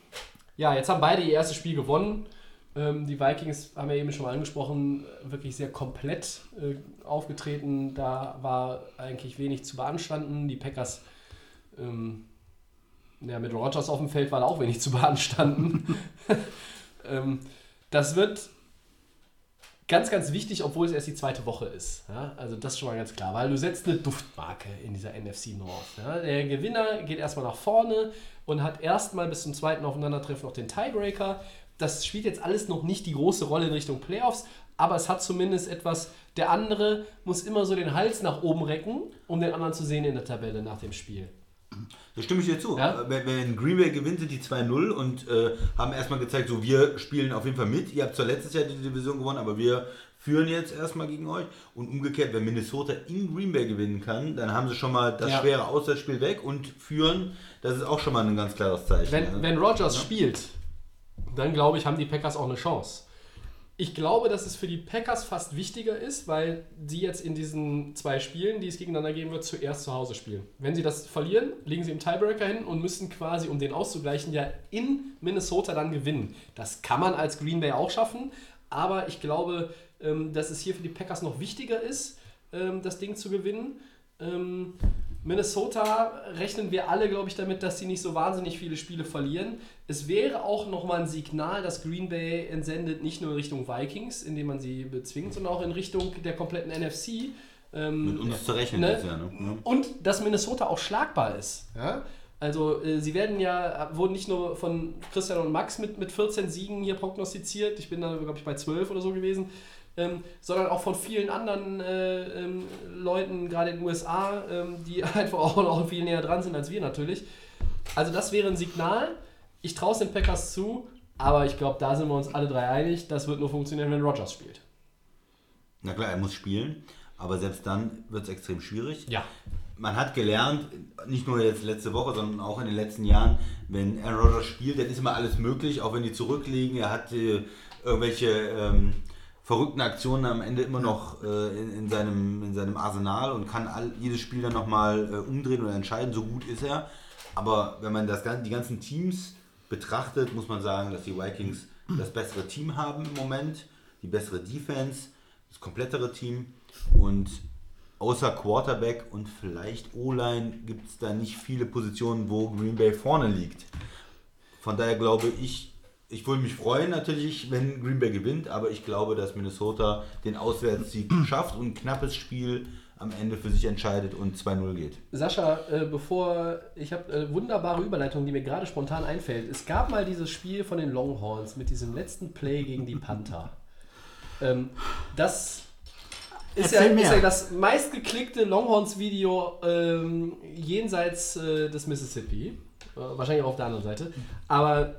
ja, jetzt haben beide ihr erstes Spiel gewonnen. Ähm, die Vikings haben wir eben schon mal angesprochen, wirklich sehr komplett äh, aufgetreten. Da war eigentlich wenig zu beanstanden. Die Packers ähm, ja, mit Rogers auf dem Feld war da auch wenig zu beanstanden. ähm, das wird ganz, ganz wichtig, obwohl es erst die zweite Woche ist. Ja? Also das ist schon mal ganz klar, weil du setzt eine Duftmarke in dieser NFC North. Ja? Der Gewinner geht erstmal nach vorne und hat erstmal bis zum zweiten Aufeinandertreffen noch den Tiebreaker. Das spielt jetzt alles noch nicht die große Rolle in Richtung Playoffs, aber es hat zumindest etwas, der andere muss immer so den Hals nach oben recken, um den anderen zu sehen in der Tabelle nach dem Spiel. Da stimme ich dir zu. Ja? Wenn, wenn Green Bay gewinnt, sind die 2-0 und äh, haben erstmal gezeigt, so wir spielen auf jeden Fall mit. Ihr habt zwar letztes Jahr die Division gewonnen, aber wir führen jetzt erstmal gegen euch. Und umgekehrt, wenn Minnesota in Green Bay gewinnen kann, dann haben sie schon mal das Ja. schwere Auswärtsspiel weg und führen. Das ist auch schon mal ein ganz klares Zeichen. Wenn, ne? wenn Rogers spielt, dann glaube ich, haben die Packers auch eine Chance. Ich glaube, dass es für die Packers fast wichtiger ist, weil sie jetzt in diesen zwei Spielen, die es gegeneinander geben wird, zuerst zu Hause spielen. Wenn sie das verlieren, liegen sie im Tiebreaker hin und müssen quasi, um den auszugleichen, ja in Minnesota dann gewinnen. Das kann man als Green Bay auch schaffen, aber ich glaube, ähm, dass es hier für die Packers noch wichtiger ist, ähm, das Ding zu gewinnen. Minnesota rechnen wir alle, glaube ich, damit, dass sie nicht so wahnsinnig viele Spiele verlieren. Es wäre auch nochmal ein Signal, dass Green Bay entsendet, nicht nur in Richtung Vikings, indem man sie bezwingt, sondern auch in Richtung der kompletten NFC. Ähm, Mit uns zu rechnen ne? ist ja, ne? Ja. Und dass Minnesota auch schlagbar ist. Ja? Also äh, sie werden ja, wurden nicht nur von Christian und Max mit, mit 14 Siegen hier prognostiziert, ich bin da, glaube ich, bei 12 oder so gewesen, ähm, sondern auch von vielen anderen äh, ähm, Leuten, gerade in den USA, ähm, die einfach auch noch viel näher dran sind als wir natürlich. Also das wäre ein Signal. Ich traue es den Packers zu, aber ich glaube, da sind wir uns alle drei einig, das wird nur funktionieren, wenn Rogers spielt. Na klar, er muss spielen, aber selbst dann wird es extrem schwierig. Ja. Man hat gelernt, nicht nur jetzt letzte Woche, sondern auch in den letzten Jahren, wenn Aaron Rodgers spielt, dann ist immer alles möglich, auch wenn die zurückliegen. Er hat äh, irgendwelche ähm, verrückten Aktionen am Ende immer noch äh, in, in, seinem, in seinem Arsenal und kann all, jedes Spiel dann nochmal äh, umdrehen oder entscheiden. So gut ist er. Aber wenn man das, die ganzen Teams betrachtet, muss man sagen, dass die Vikings das bessere Team haben im Moment, die bessere Defense, das komplettere Team und außer Quarterback und vielleicht O-Line gibt es da nicht viele Positionen, wo Green Bay vorne liegt. Von daher glaube ich, ich würde mich freuen natürlich, wenn Green Bay gewinnt, aber ich glaube, dass Minnesota den Auswärtssieg schafft und ein knappes Spiel am Ende für sich entscheidet und 2-0 geht. Sascha, äh, bevor ich habe äh, wunderbare Überleitung, die mir gerade spontan einfällt. Es gab mal dieses Spiel von den Longhorns mit diesem letzten Play gegen die Panther. ähm, das ist ja, ist ja, das meistgeklickte Longhorns-Video ähm, jenseits äh, des Mississippi. Äh, wahrscheinlich auch auf der anderen Seite. Aber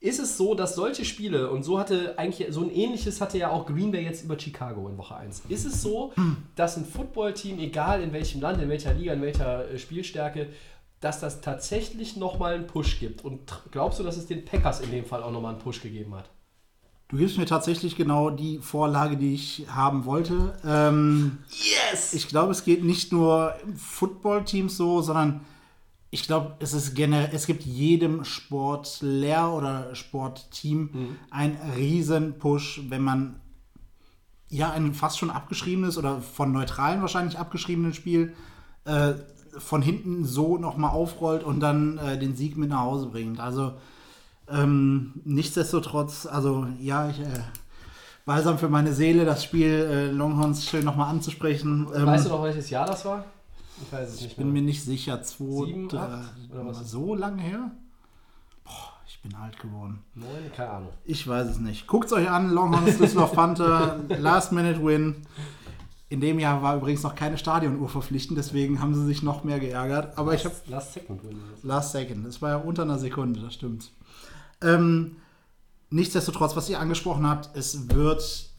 ist es so, dass solche Spiele, und so hatte eigentlich, so ein ähnliches hatte ja auch Green Bay jetzt über Chicago in Woche 1. Ist es so, dass ein Footballteam, egal in welchem Land, in welcher Liga, in welcher äh, Spielstärke, dass das tatsächlich nochmal einen Push gibt? Und glaubst du, dass es den Packers in dem Fall auch nochmal einen Push gegeben hat? Du gibst mir tatsächlich genau die Vorlage, die ich haben wollte. Ähm, yes! Ich glaube, es geht nicht nur im Footballteams so, sondern ich glaube, es ist generell, es gibt jedem Sportler oder Sportteam mhm. einen riesen Push, wenn man ja ein fast schon abgeschriebenes oder von Neutralen wahrscheinlich abgeschriebenes Spiel äh, von hinten so nochmal aufrollt und dann äh, den Sieg mit nach Hause bringt. Also ähm, nichtsdestotrotz, also ja, ich, äh, balsam für meine Seele, das Spiel äh, Longhorns schön nochmal anzusprechen. Ähm, weißt du noch, welches Jahr das war? Ich weiß es nicht. Ich bin mehr. mir nicht sicher. Zwei, Sieben, acht, oder was? So lange her? Boah, ich bin alt geworden. Neun, keine Ahnung. Ich weiß es nicht. Guckt es euch an, Longhorns Düsseldorf Panther, Last Minute Win. In dem Jahr war übrigens noch keine Stadionuhr verpflichtend, deswegen haben sie sich noch mehr geärgert. Aber last, ich habe Last Second Win. Last Second. Das war ja unter einer Sekunde, das stimmt. Ähm, nichtsdestotrotz, was ihr angesprochen habt, es wird,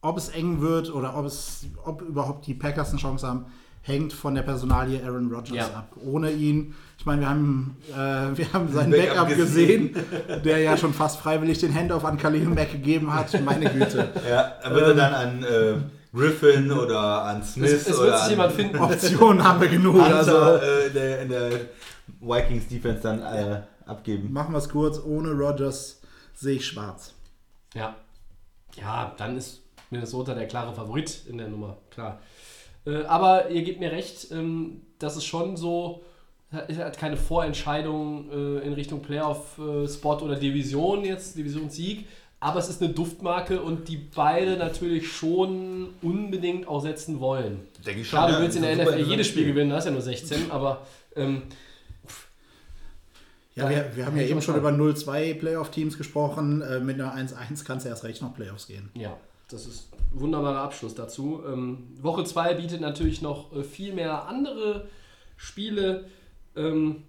ob es eng wird oder ob es, ob überhaupt die Packers eine Chance haben, hängt von der Personalie Aaron Rodgers ja. ab. Ohne ihn, ich meine, wir haben, äh, wir haben seinen Backup, Backup gesehen, der ja schon fast freiwillig den Handoff an Khalil Mack gegeben hat. Meine Güte. Ja, er wird ähm, dann an äh, Griffin oder an Smith es, es oder an jemand finden. Optionen haben wir genug. Hunter, also äh, in, der, in der Vikings Defense dann äh, abgeben. Machen wir es kurz, ohne Rodgers sehe ich schwarz. Ja. Ja, dann ist Minnesota der klare Favorit in der Nummer, klar. Äh, aber ihr gebt mir recht, ähm, dass es schon so, es hat keine Vorentscheidung äh, in Richtung Playoff-Spot äh, oder Division jetzt, Divisionssieg. Aber es ist eine Duftmarke und die beide natürlich schon unbedingt auch setzen wollen. Denke ich schon. Klar, du willst in der NFL jedes Spiel gewinnen, das ist ja nur 16, aber ähm, ja, wir, wir haben ja eben schon über 0-2 Playoff-Teams gesprochen. Äh, mit einer 1-1 kannst du erst recht noch Playoffs gehen. Ja, das ist ein wunderbarer Abschluss dazu. Ähm, Woche 2 bietet natürlich noch äh, viel mehr andere Spiele. Ähm,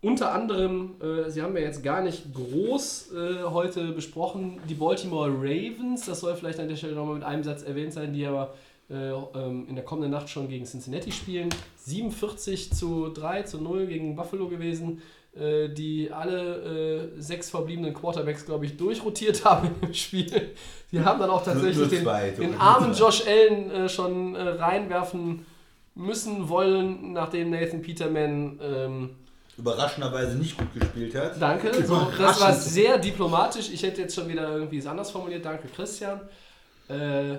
unter anderem, äh, sie haben ja jetzt gar nicht groß äh, heute besprochen, die Baltimore Ravens. Das soll vielleicht an der Stelle nochmal mit einem Satz erwähnt sein, die aber äh, ähm, in der kommenden Nacht schon gegen Cincinnati spielen. 47 zu 3 zu 0 gegen Buffalo gewesen. Äh, die alle äh, sechs verbliebenen Quarterbacks, glaube ich, durchrotiert haben im Spiel. Die haben dann auch tatsächlich den, den armen Josh Allen äh, schon äh, reinwerfen müssen wollen, nachdem Nathan Peterman ähm, überraschenderweise nicht gut gespielt hat. Danke, so, das war sehr diplomatisch. Ich hätte jetzt schon wieder irgendwie es anders formuliert. Danke, Christian. Äh,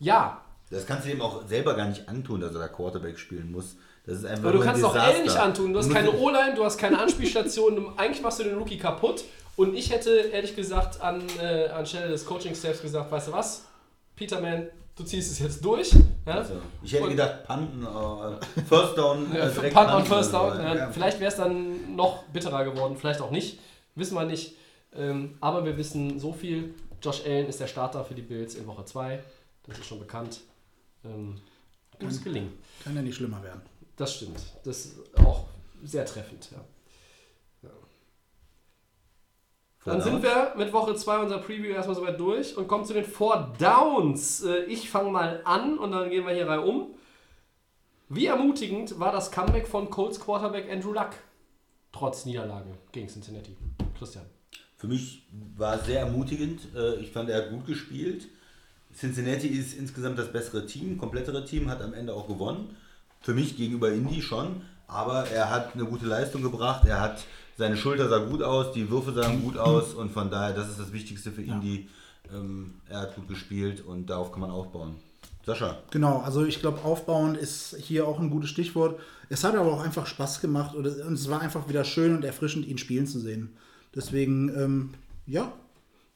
ja. Das kannst du ihm auch selber gar nicht antun, dass er da Quarterback spielen muss. Das ist einfach Aber du kannst auch L nicht antun. Du hast keine O-Line, du hast keine Anspielstation. Eigentlich machst du den Rookie kaputt. Und ich hätte ehrlich gesagt an, äh, anstelle des Coaching-Staffs gesagt, weißt du was, Peterman, du ziehst es jetzt durch. Ja? Also, ich hätte Und- gedacht, Panten, aber First Down. Äh, Punt on Panten First oder Down. so. Ja, Ja. Vielleicht wäre es dann noch bitterer geworden, vielleicht auch nicht. Wissen wir nicht. Ähm, aber wir wissen so viel. Josh Allen ist der Starter für die Bills in Woche 2. Das ist schon bekannt. Ähm, muss gelingen. Kann ja nicht schlimmer werden. Das stimmt. Das ist auch sehr treffend. Ja. Dann sind wir mit Woche 2 unser Preview erstmal soweit durch und kommen zu den Four Downs. Äh, Ich fange mal an und dann gehen wir hier rein um. Wie ermutigend war das Comeback von Colts Quarterback Andrew Luck? Trotz Niederlage gegen Cincinnati. Christian. Für mich war es sehr ermutigend. Äh, Ich fand, er hat gut gespielt. Cincinnati ist insgesamt das bessere Team, komplettere Team, hat am Ende auch gewonnen. Für mich gegenüber Indy schon. Aber er hat eine gute Leistung gebracht. Er hat seine Schulter sah gut aus, die Würfe sahen gut aus und von daher, das ist das Wichtigste für Indy. Ähm, er hat gut gespielt und darauf kann man aufbauen. Sascha, Genau, also ich glaube, aufbauend ist hier auch ein gutes Stichwort. Es hat aber auch einfach Spaß gemacht und es, und es war einfach wieder schön und erfrischend, ihn spielen zu sehen. Deswegen, ähm, ja,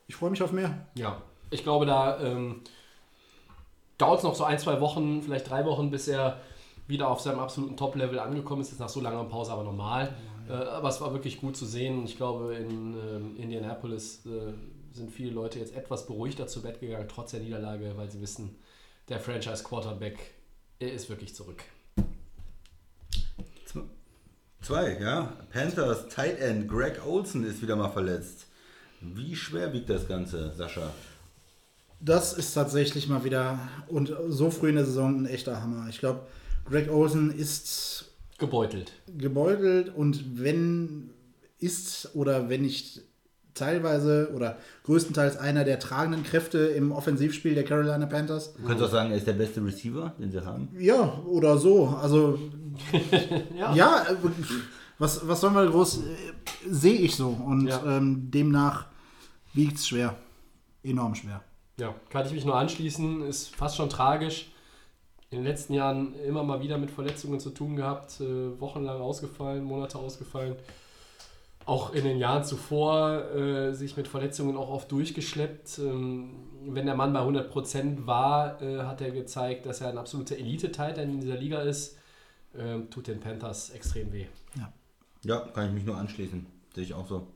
ich freue mich auf mehr. Ja, ich glaube, da ähm, dauert es noch so ein, zwei Wochen, vielleicht drei Wochen, bis er wieder auf seinem absoluten Top-Level angekommen ist. Ist nach so langer Pause aber normal. Äh, aber es war wirklich gut zu sehen. Ich glaube, in ähm, Indianapolis äh, sind viele Leute jetzt etwas beruhigter zu Bett gegangen, trotz der Niederlage, weil sie wissen, der Franchise-Quarterback, er ist wirklich zurück. zwei, ja. Panthers Tight End Greg Olson ist wieder mal verletzt. Wie schwer wiegt das Ganze, Sascha? Das ist tatsächlich mal wieder und so früh in der Saison ein echter Hammer. Ich glaube, Greg Olsen ist Gebeutelt. gebeutelt und wenn ist oder wenn nicht teilweise oder größtenteils einer der tragenden Kräfte im Offensivspiel der Carolina Panthers. Du könntest auch sagen, er ist der beste Receiver, den sie haben. Ja, oder so. Also Ja. ja, was, was sollen wir groß äh, sehe ich so und Ja. ähm, demnach wiegt es schwer. Enorm schwer. Ja, kann ich mich nur anschließen. Ist fast schon tragisch. In den letzten Jahren immer mal wieder mit Verletzungen zu tun gehabt, äh, wochenlang ausgefallen, Monate ausgefallen. Auch in den Jahren zuvor äh, sich mit Verletzungen auch oft durchgeschleppt. Ähm, wenn der Mann bei 100% war, äh, hat er gezeigt, dass er ein absoluter Elite-Titan in dieser Liga ist. Ähm, tut den Panthers extrem weh. Ja, kann ich mich nur anschließen. Sehe ich auch so.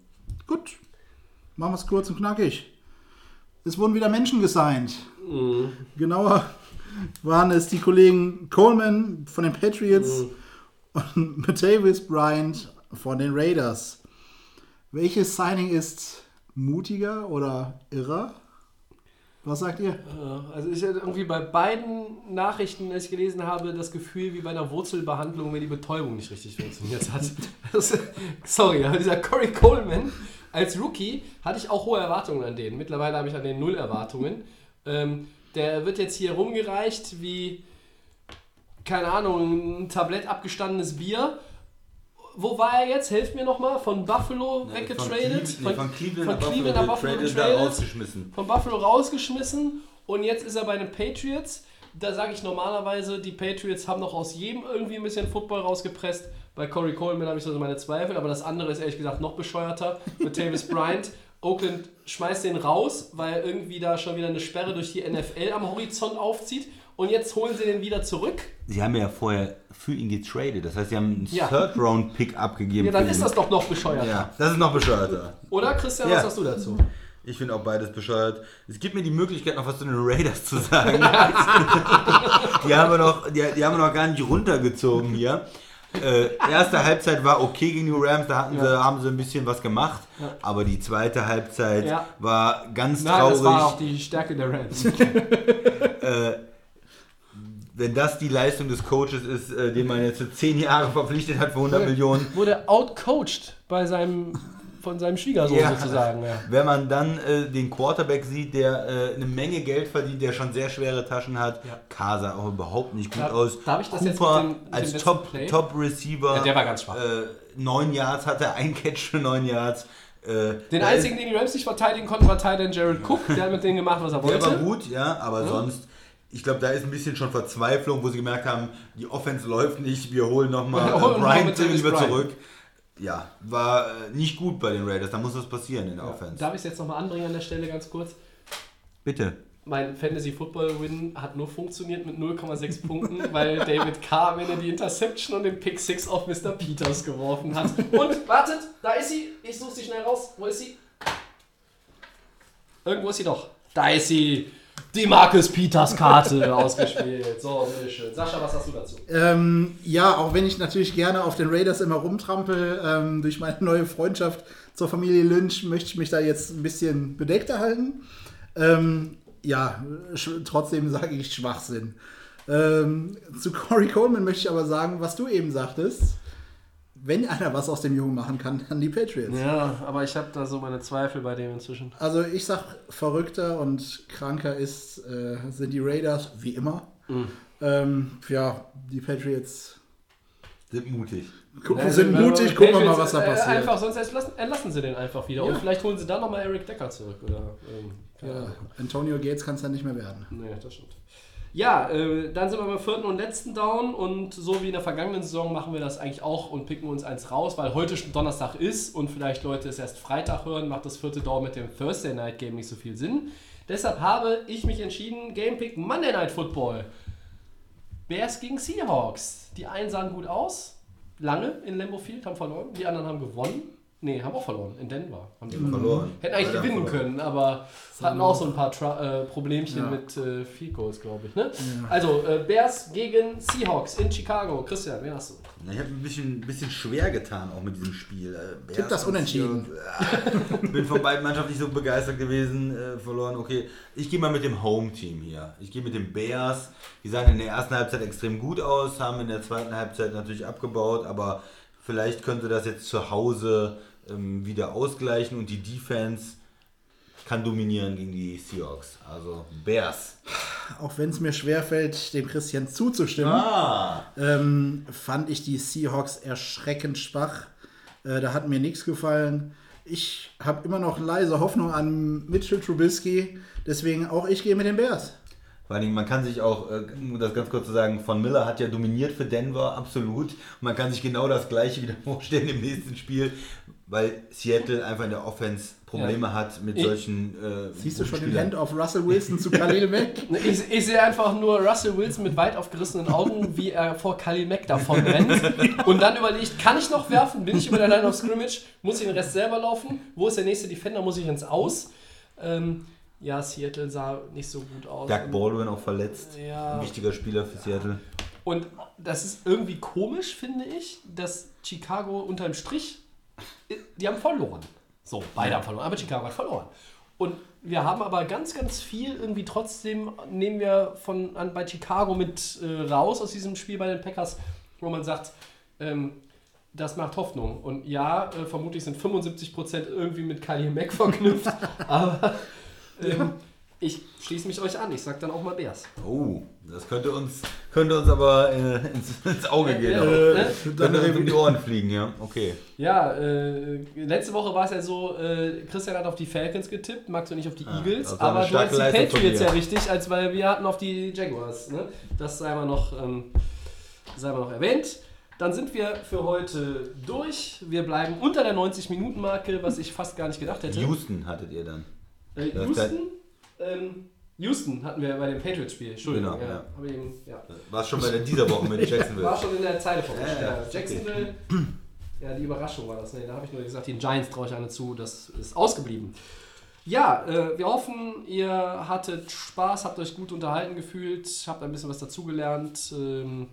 Gut, machen wir es kurz und knackig. Es wurden wieder Menschen gesigned. Genauer waren es die Kollegen Coleman von den Patriots und Matavis Bryant von den Raiders. Welches Signing ist mutiger oder irrer? Was sagt ihr? Ja, Also ich hatte irgendwie bei beiden Nachrichten, die ich gelesen habe, das Gefühl wie bei einer Wurzelbehandlung, wenn die Betäubung nicht richtig funktioniert hat. Das, sorry, aber dieser Corey Coleman als Rookie hatte ich auch hohe Erwartungen an den. Mittlerweile habe ich an den null Erwartungen. Ähm, der wird jetzt hier rumgereicht wie, keine Ahnung, ein Tablett abgestandenes Bier. Wo war er jetzt? Helft mir nochmal. Von Buffalo weggetradet? Von, Cleveland- nee, von Cleveland, von nach Cleveland nach Buffalo getradet, da rausgeschmissen. von Buffalo rausgeschmissen und jetzt ist er bei den Patriots. Da sage ich normalerweise, die Patriots haben noch aus jedem irgendwie ein bisschen Football rausgepresst. Bei Corey Coleman habe ich so meine Zweifel, aber das andere ist ehrlich gesagt noch bescheuerter. Mit Tavis Bryant. Oakland schmeißt den raus, weil irgendwie da schon wieder eine Sperre durch die NFL am Horizont aufzieht. Und jetzt holen sie den wieder zurück. Sie haben ja vorher für ihn getradet. Das heißt, sie haben einen Ja. Third-Round-Pick abgegeben. Ja, dann ist das doch noch bescheuerter. Ja, das ist noch bescheuerter. Oder Christian, Ja. was sagst du dazu? Ich finde auch beides bescheuert. Es gibt mir die Möglichkeit, noch was zu den Raiders zu sagen. die, haben wir noch, die, die haben wir noch gar nicht runtergezogen hier. Äh, erste Halbzeit war okay gegen die Rams, da hatten sie, haben sie ein bisschen was gemacht. Aber die zweite Halbzeit Ja. war ganz Nein, traurig. das war auch die Stärke der Rams. Wenn das die Leistung des Coaches ist, äh, den man jetzt für 10 Jahre verpflichtet hat für 100 Millionen, Wurde outcoached bei seinem, von seinem Schwiegersohn Ja. sozusagen. Ja. Wenn man dann äh, den Quarterback sieht, der äh, eine Menge Geld verdient, der schon sehr schwere Taschen hat, Ja. Sah auch überhaupt nicht gut Darf- aus. darf ich das jetzt Cooper mit dem- mit als Top, Play? Top Receiver. Ja, der war ganz schwach. Äh, 9 Yards hatte, ein Catch für 9 Yards. Äh, Den der einzigen, den die Rams nicht verteidigen konnten, war Tyler Jared Cook. Der hat mit denen gemacht, was er ist, der war wollte. gut, ja, aber sonst. Ich glaube, da ist ein bisschen schon Verzweiflung, wo sie gemerkt haben, die Offense läuft nicht, wir holen nochmal mit Davis lieber Bryant. zurück. Ja, war äh, nicht gut bei den Raiders, da muss was passieren in der Offense. Darf ich es jetzt nochmal anbringen an der Stelle ganz kurz? Bitte. mein Fantasy Football Win hat nur funktioniert mit 0,6 Punkten, weil David Carr am Ende die Interception und den Pick 6 auf Mr. Peters geworfen hat. Und wartet, da ist sie. Ich suche sie schnell raus. Wo ist sie? Irgendwo ist sie doch. Da ist sie. Die Marcus Peters Karte ausgespielt. So, bitteschön. Sascha, was hast du dazu? Ähm, ja, auch wenn ich natürlich gerne auf den Raiders immer rumtrampel, ähm, durch meine neue Freundschaft zur Familie Lynch möchte ich mich da jetzt ein bisschen bedeckter halten. Ähm, ja, trotzdem sage ich Schwachsinn. Ähm, zu Corey Coleman möchte ich aber sagen, was du eben sagtest. Wenn einer was aus dem Jungen machen kann, dann die Patriots. Ja, aber ich habe da so meine Zweifel bei dem inzwischen. Also ich sag, verrückter und kranker ist, äh, sind die Raiders, wie immer. Ähm, ja, die Patriots Sind mutig. gucken, Ja, sind wenn- mutig, gucken wir mal, was da äh, passiert. Einfach, sonst entlassen, entlassen sie den einfach wieder. Ja. Und vielleicht holen sie dann nochmal Eric Decker zurück. Oder, ähm, ja. Antonio Gates kann es dann nicht mehr werden. Nee, das stimmt. Ja, äh, dann sind wir beim vierten und letzten Down und so wie in der vergangenen Saison machen wir das eigentlich auch und picken uns eins raus, weil heute schon Donnerstag ist und vielleicht Leute es erst Freitag hören, macht das vierte Down mit dem Thursday Night Game nicht so viel Sinn. Deshalb habe ich mich entschieden, Game Pick Monday Night Football. Bears gegen Seahawks. Die einen sahen gut aus, lange in Lambeau Field, haben verloren, die anderen haben gewonnen. Nee, haben auch verloren, in Denver. Haben die Verloren. Hätten eigentlich Leider gewinnen verloren. können, aber hatten auch so ein paar Tra äh, Problemchen Ja. mit äh, Field Goals, glaube ich. Ne? Also, äh, Bears gegen Seahawks in Chicago. Christian, wen hast du? Na, Ich habe ein bisschen, bisschen schwer getan auch mit diesem Spiel. Äh, Tipp das Bears und Unentschieden. Seahawks, äh, Bin von beiden Mannschaften nicht so begeistert gewesen, äh, verloren. Okay, ich gehe mal mit dem Home-Team hier. Ich gehe mit den Bears. Die sahen in der ersten Halbzeit extrem gut aus, haben in der zweiten Halbzeit natürlich abgebaut, aber vielleicht könnte das jetzt zu Hause ähm, wieder ausgleichen und die Defense kann dominieren gegen die Seahawks. Also Bears. Auch wenn es mir schwerfällt, dem Christian zuzustimmen, Ah! ähm, fand ich die Seahawks erschreckend schwach. Äh, da hat mir nichts gefallen. Ich habe immer noch leise Hoffnung an Mitchell Trubisky, deswegen auch ich gehe mit den Bears. Vor allen Dingen, man kann sich auch, äh, um das ganz kurz zu sagen, von Miller hat ja dominiert für Denver, absolut. Und man kann sich genau das gleiche wieder vorstellen im nächsten Spiel, weil Seattle einfach in der Offense Probleme hat mit Ich- solchen. Äh, Siehst du schon den Spielern. Hand auf Russell Wilson zu Khalil Mack? Ich, ich sehe einfach nur Russell Wilson mit weit aufgerissenen Augen, wie er vor Khalil Mack davon rennt. Und dann überlegt, kann ich noch werfen? Bin ich über der Line of Scrimmage? Muss ich den Rest selber laufen? Wo ist der nächste Defender? Muss ich ins Aus? Ähm, ja, Seattle sah nicht so gut aus. Doug Baldwin auch verletzt. Ja. Ein wichtiger Spieler für Seattle. Und das ist irgendwie komisch, finde ich, dass Chicago unterm Strich, die haben verloren. So, beide haben verloren, aber Chicago hat verloren. Und wir haben aber ganz, ganz viel irgendwie trotzdem, nehmen wir von an, bei Chicago mit äh, raus aus diesem Spiel bei den Packers, wo man sagt, ähm, das macht Hoffnung. Und ja, äh, vermutlich sind 75% irgendwie mit Kali Mack verknüpft, aber ähm, ich schließe mich euch an. Ich sag dann auch mal Bears. Oh, das könnte uns, könnte uns aber äh, ins, ins Auge gehen. Ja, ne? Könnte uns um die Ohren fliegen, ja. Okay. Ja, äh, letzte Woche war es ja so, äh, Christian hat auf die Falcons getippt, Max und ich auf die Ah, Eagles, aber du hast die Leistung Patriots ja richtig, als weil wir hatten auf die Jaguars. Ne? Das sei mal noch, ähm, sei mal noch erwähnt. Dann sind wir für heute durch. Wir bleiben unter der 90-Minuten-Marke, was ich fast gar nicht gedacht hätte. Houston hattet ihr dann. Äh, Houston? Ähm, Houston hatten wir bei dem Patriots-Spiel. Entschuldigung. Genau, ja. ja. Eben, ja. War schon bei der dieser Woche mit Jacksonville. War schon in der Zeile ja, okay. Jacksonville. Ja, die Überraschung war das. Nee, da habe ich nur gesagt, den Giants traue ich eine zu. Das ist ausgeblieben. Ja, äh, wir hoffen, ihr hattet Spaß, habt euch gut unterhalten gefühlt, habt ein bisschen was dazugelernt. Ähm,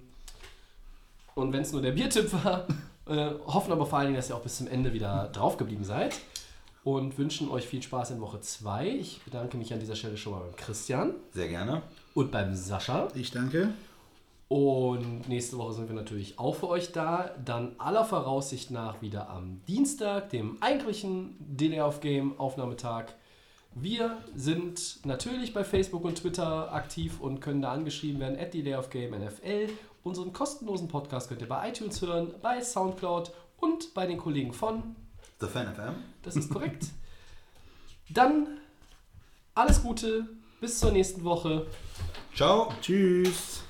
und wenn es nur der Biertipp war, äh, hoffen aber vor allen Dingen, dass ihr auch bis zum Ende wieder drauf geblieben seid. Und wünschen euch viel Spaß in Woche 2. Ich bedanke mich an dieser Stelle schon mal beim Christian Sehr gerne. und beim Sascha. Ich danke. Und nächste Woche sind wir natürlich auch für euch da. Dann aller Voraussicht nach wieder am Dienstag, dem eigentlichen Delay of Game Aufnahmetag. Wir sind natürlich bei Facebook und Twitter aktiv und können da angeschrieben werden, at Delay of Game NFL. Unseren kostenlosen Podcast könnt ihr bei iTunes hören, bei Soundcloud und bei den Kollegen von. The Fan FM. Das ist korrekt. Dann alles Gute, bis zur nächsten Woche. Ciao. Tschüss.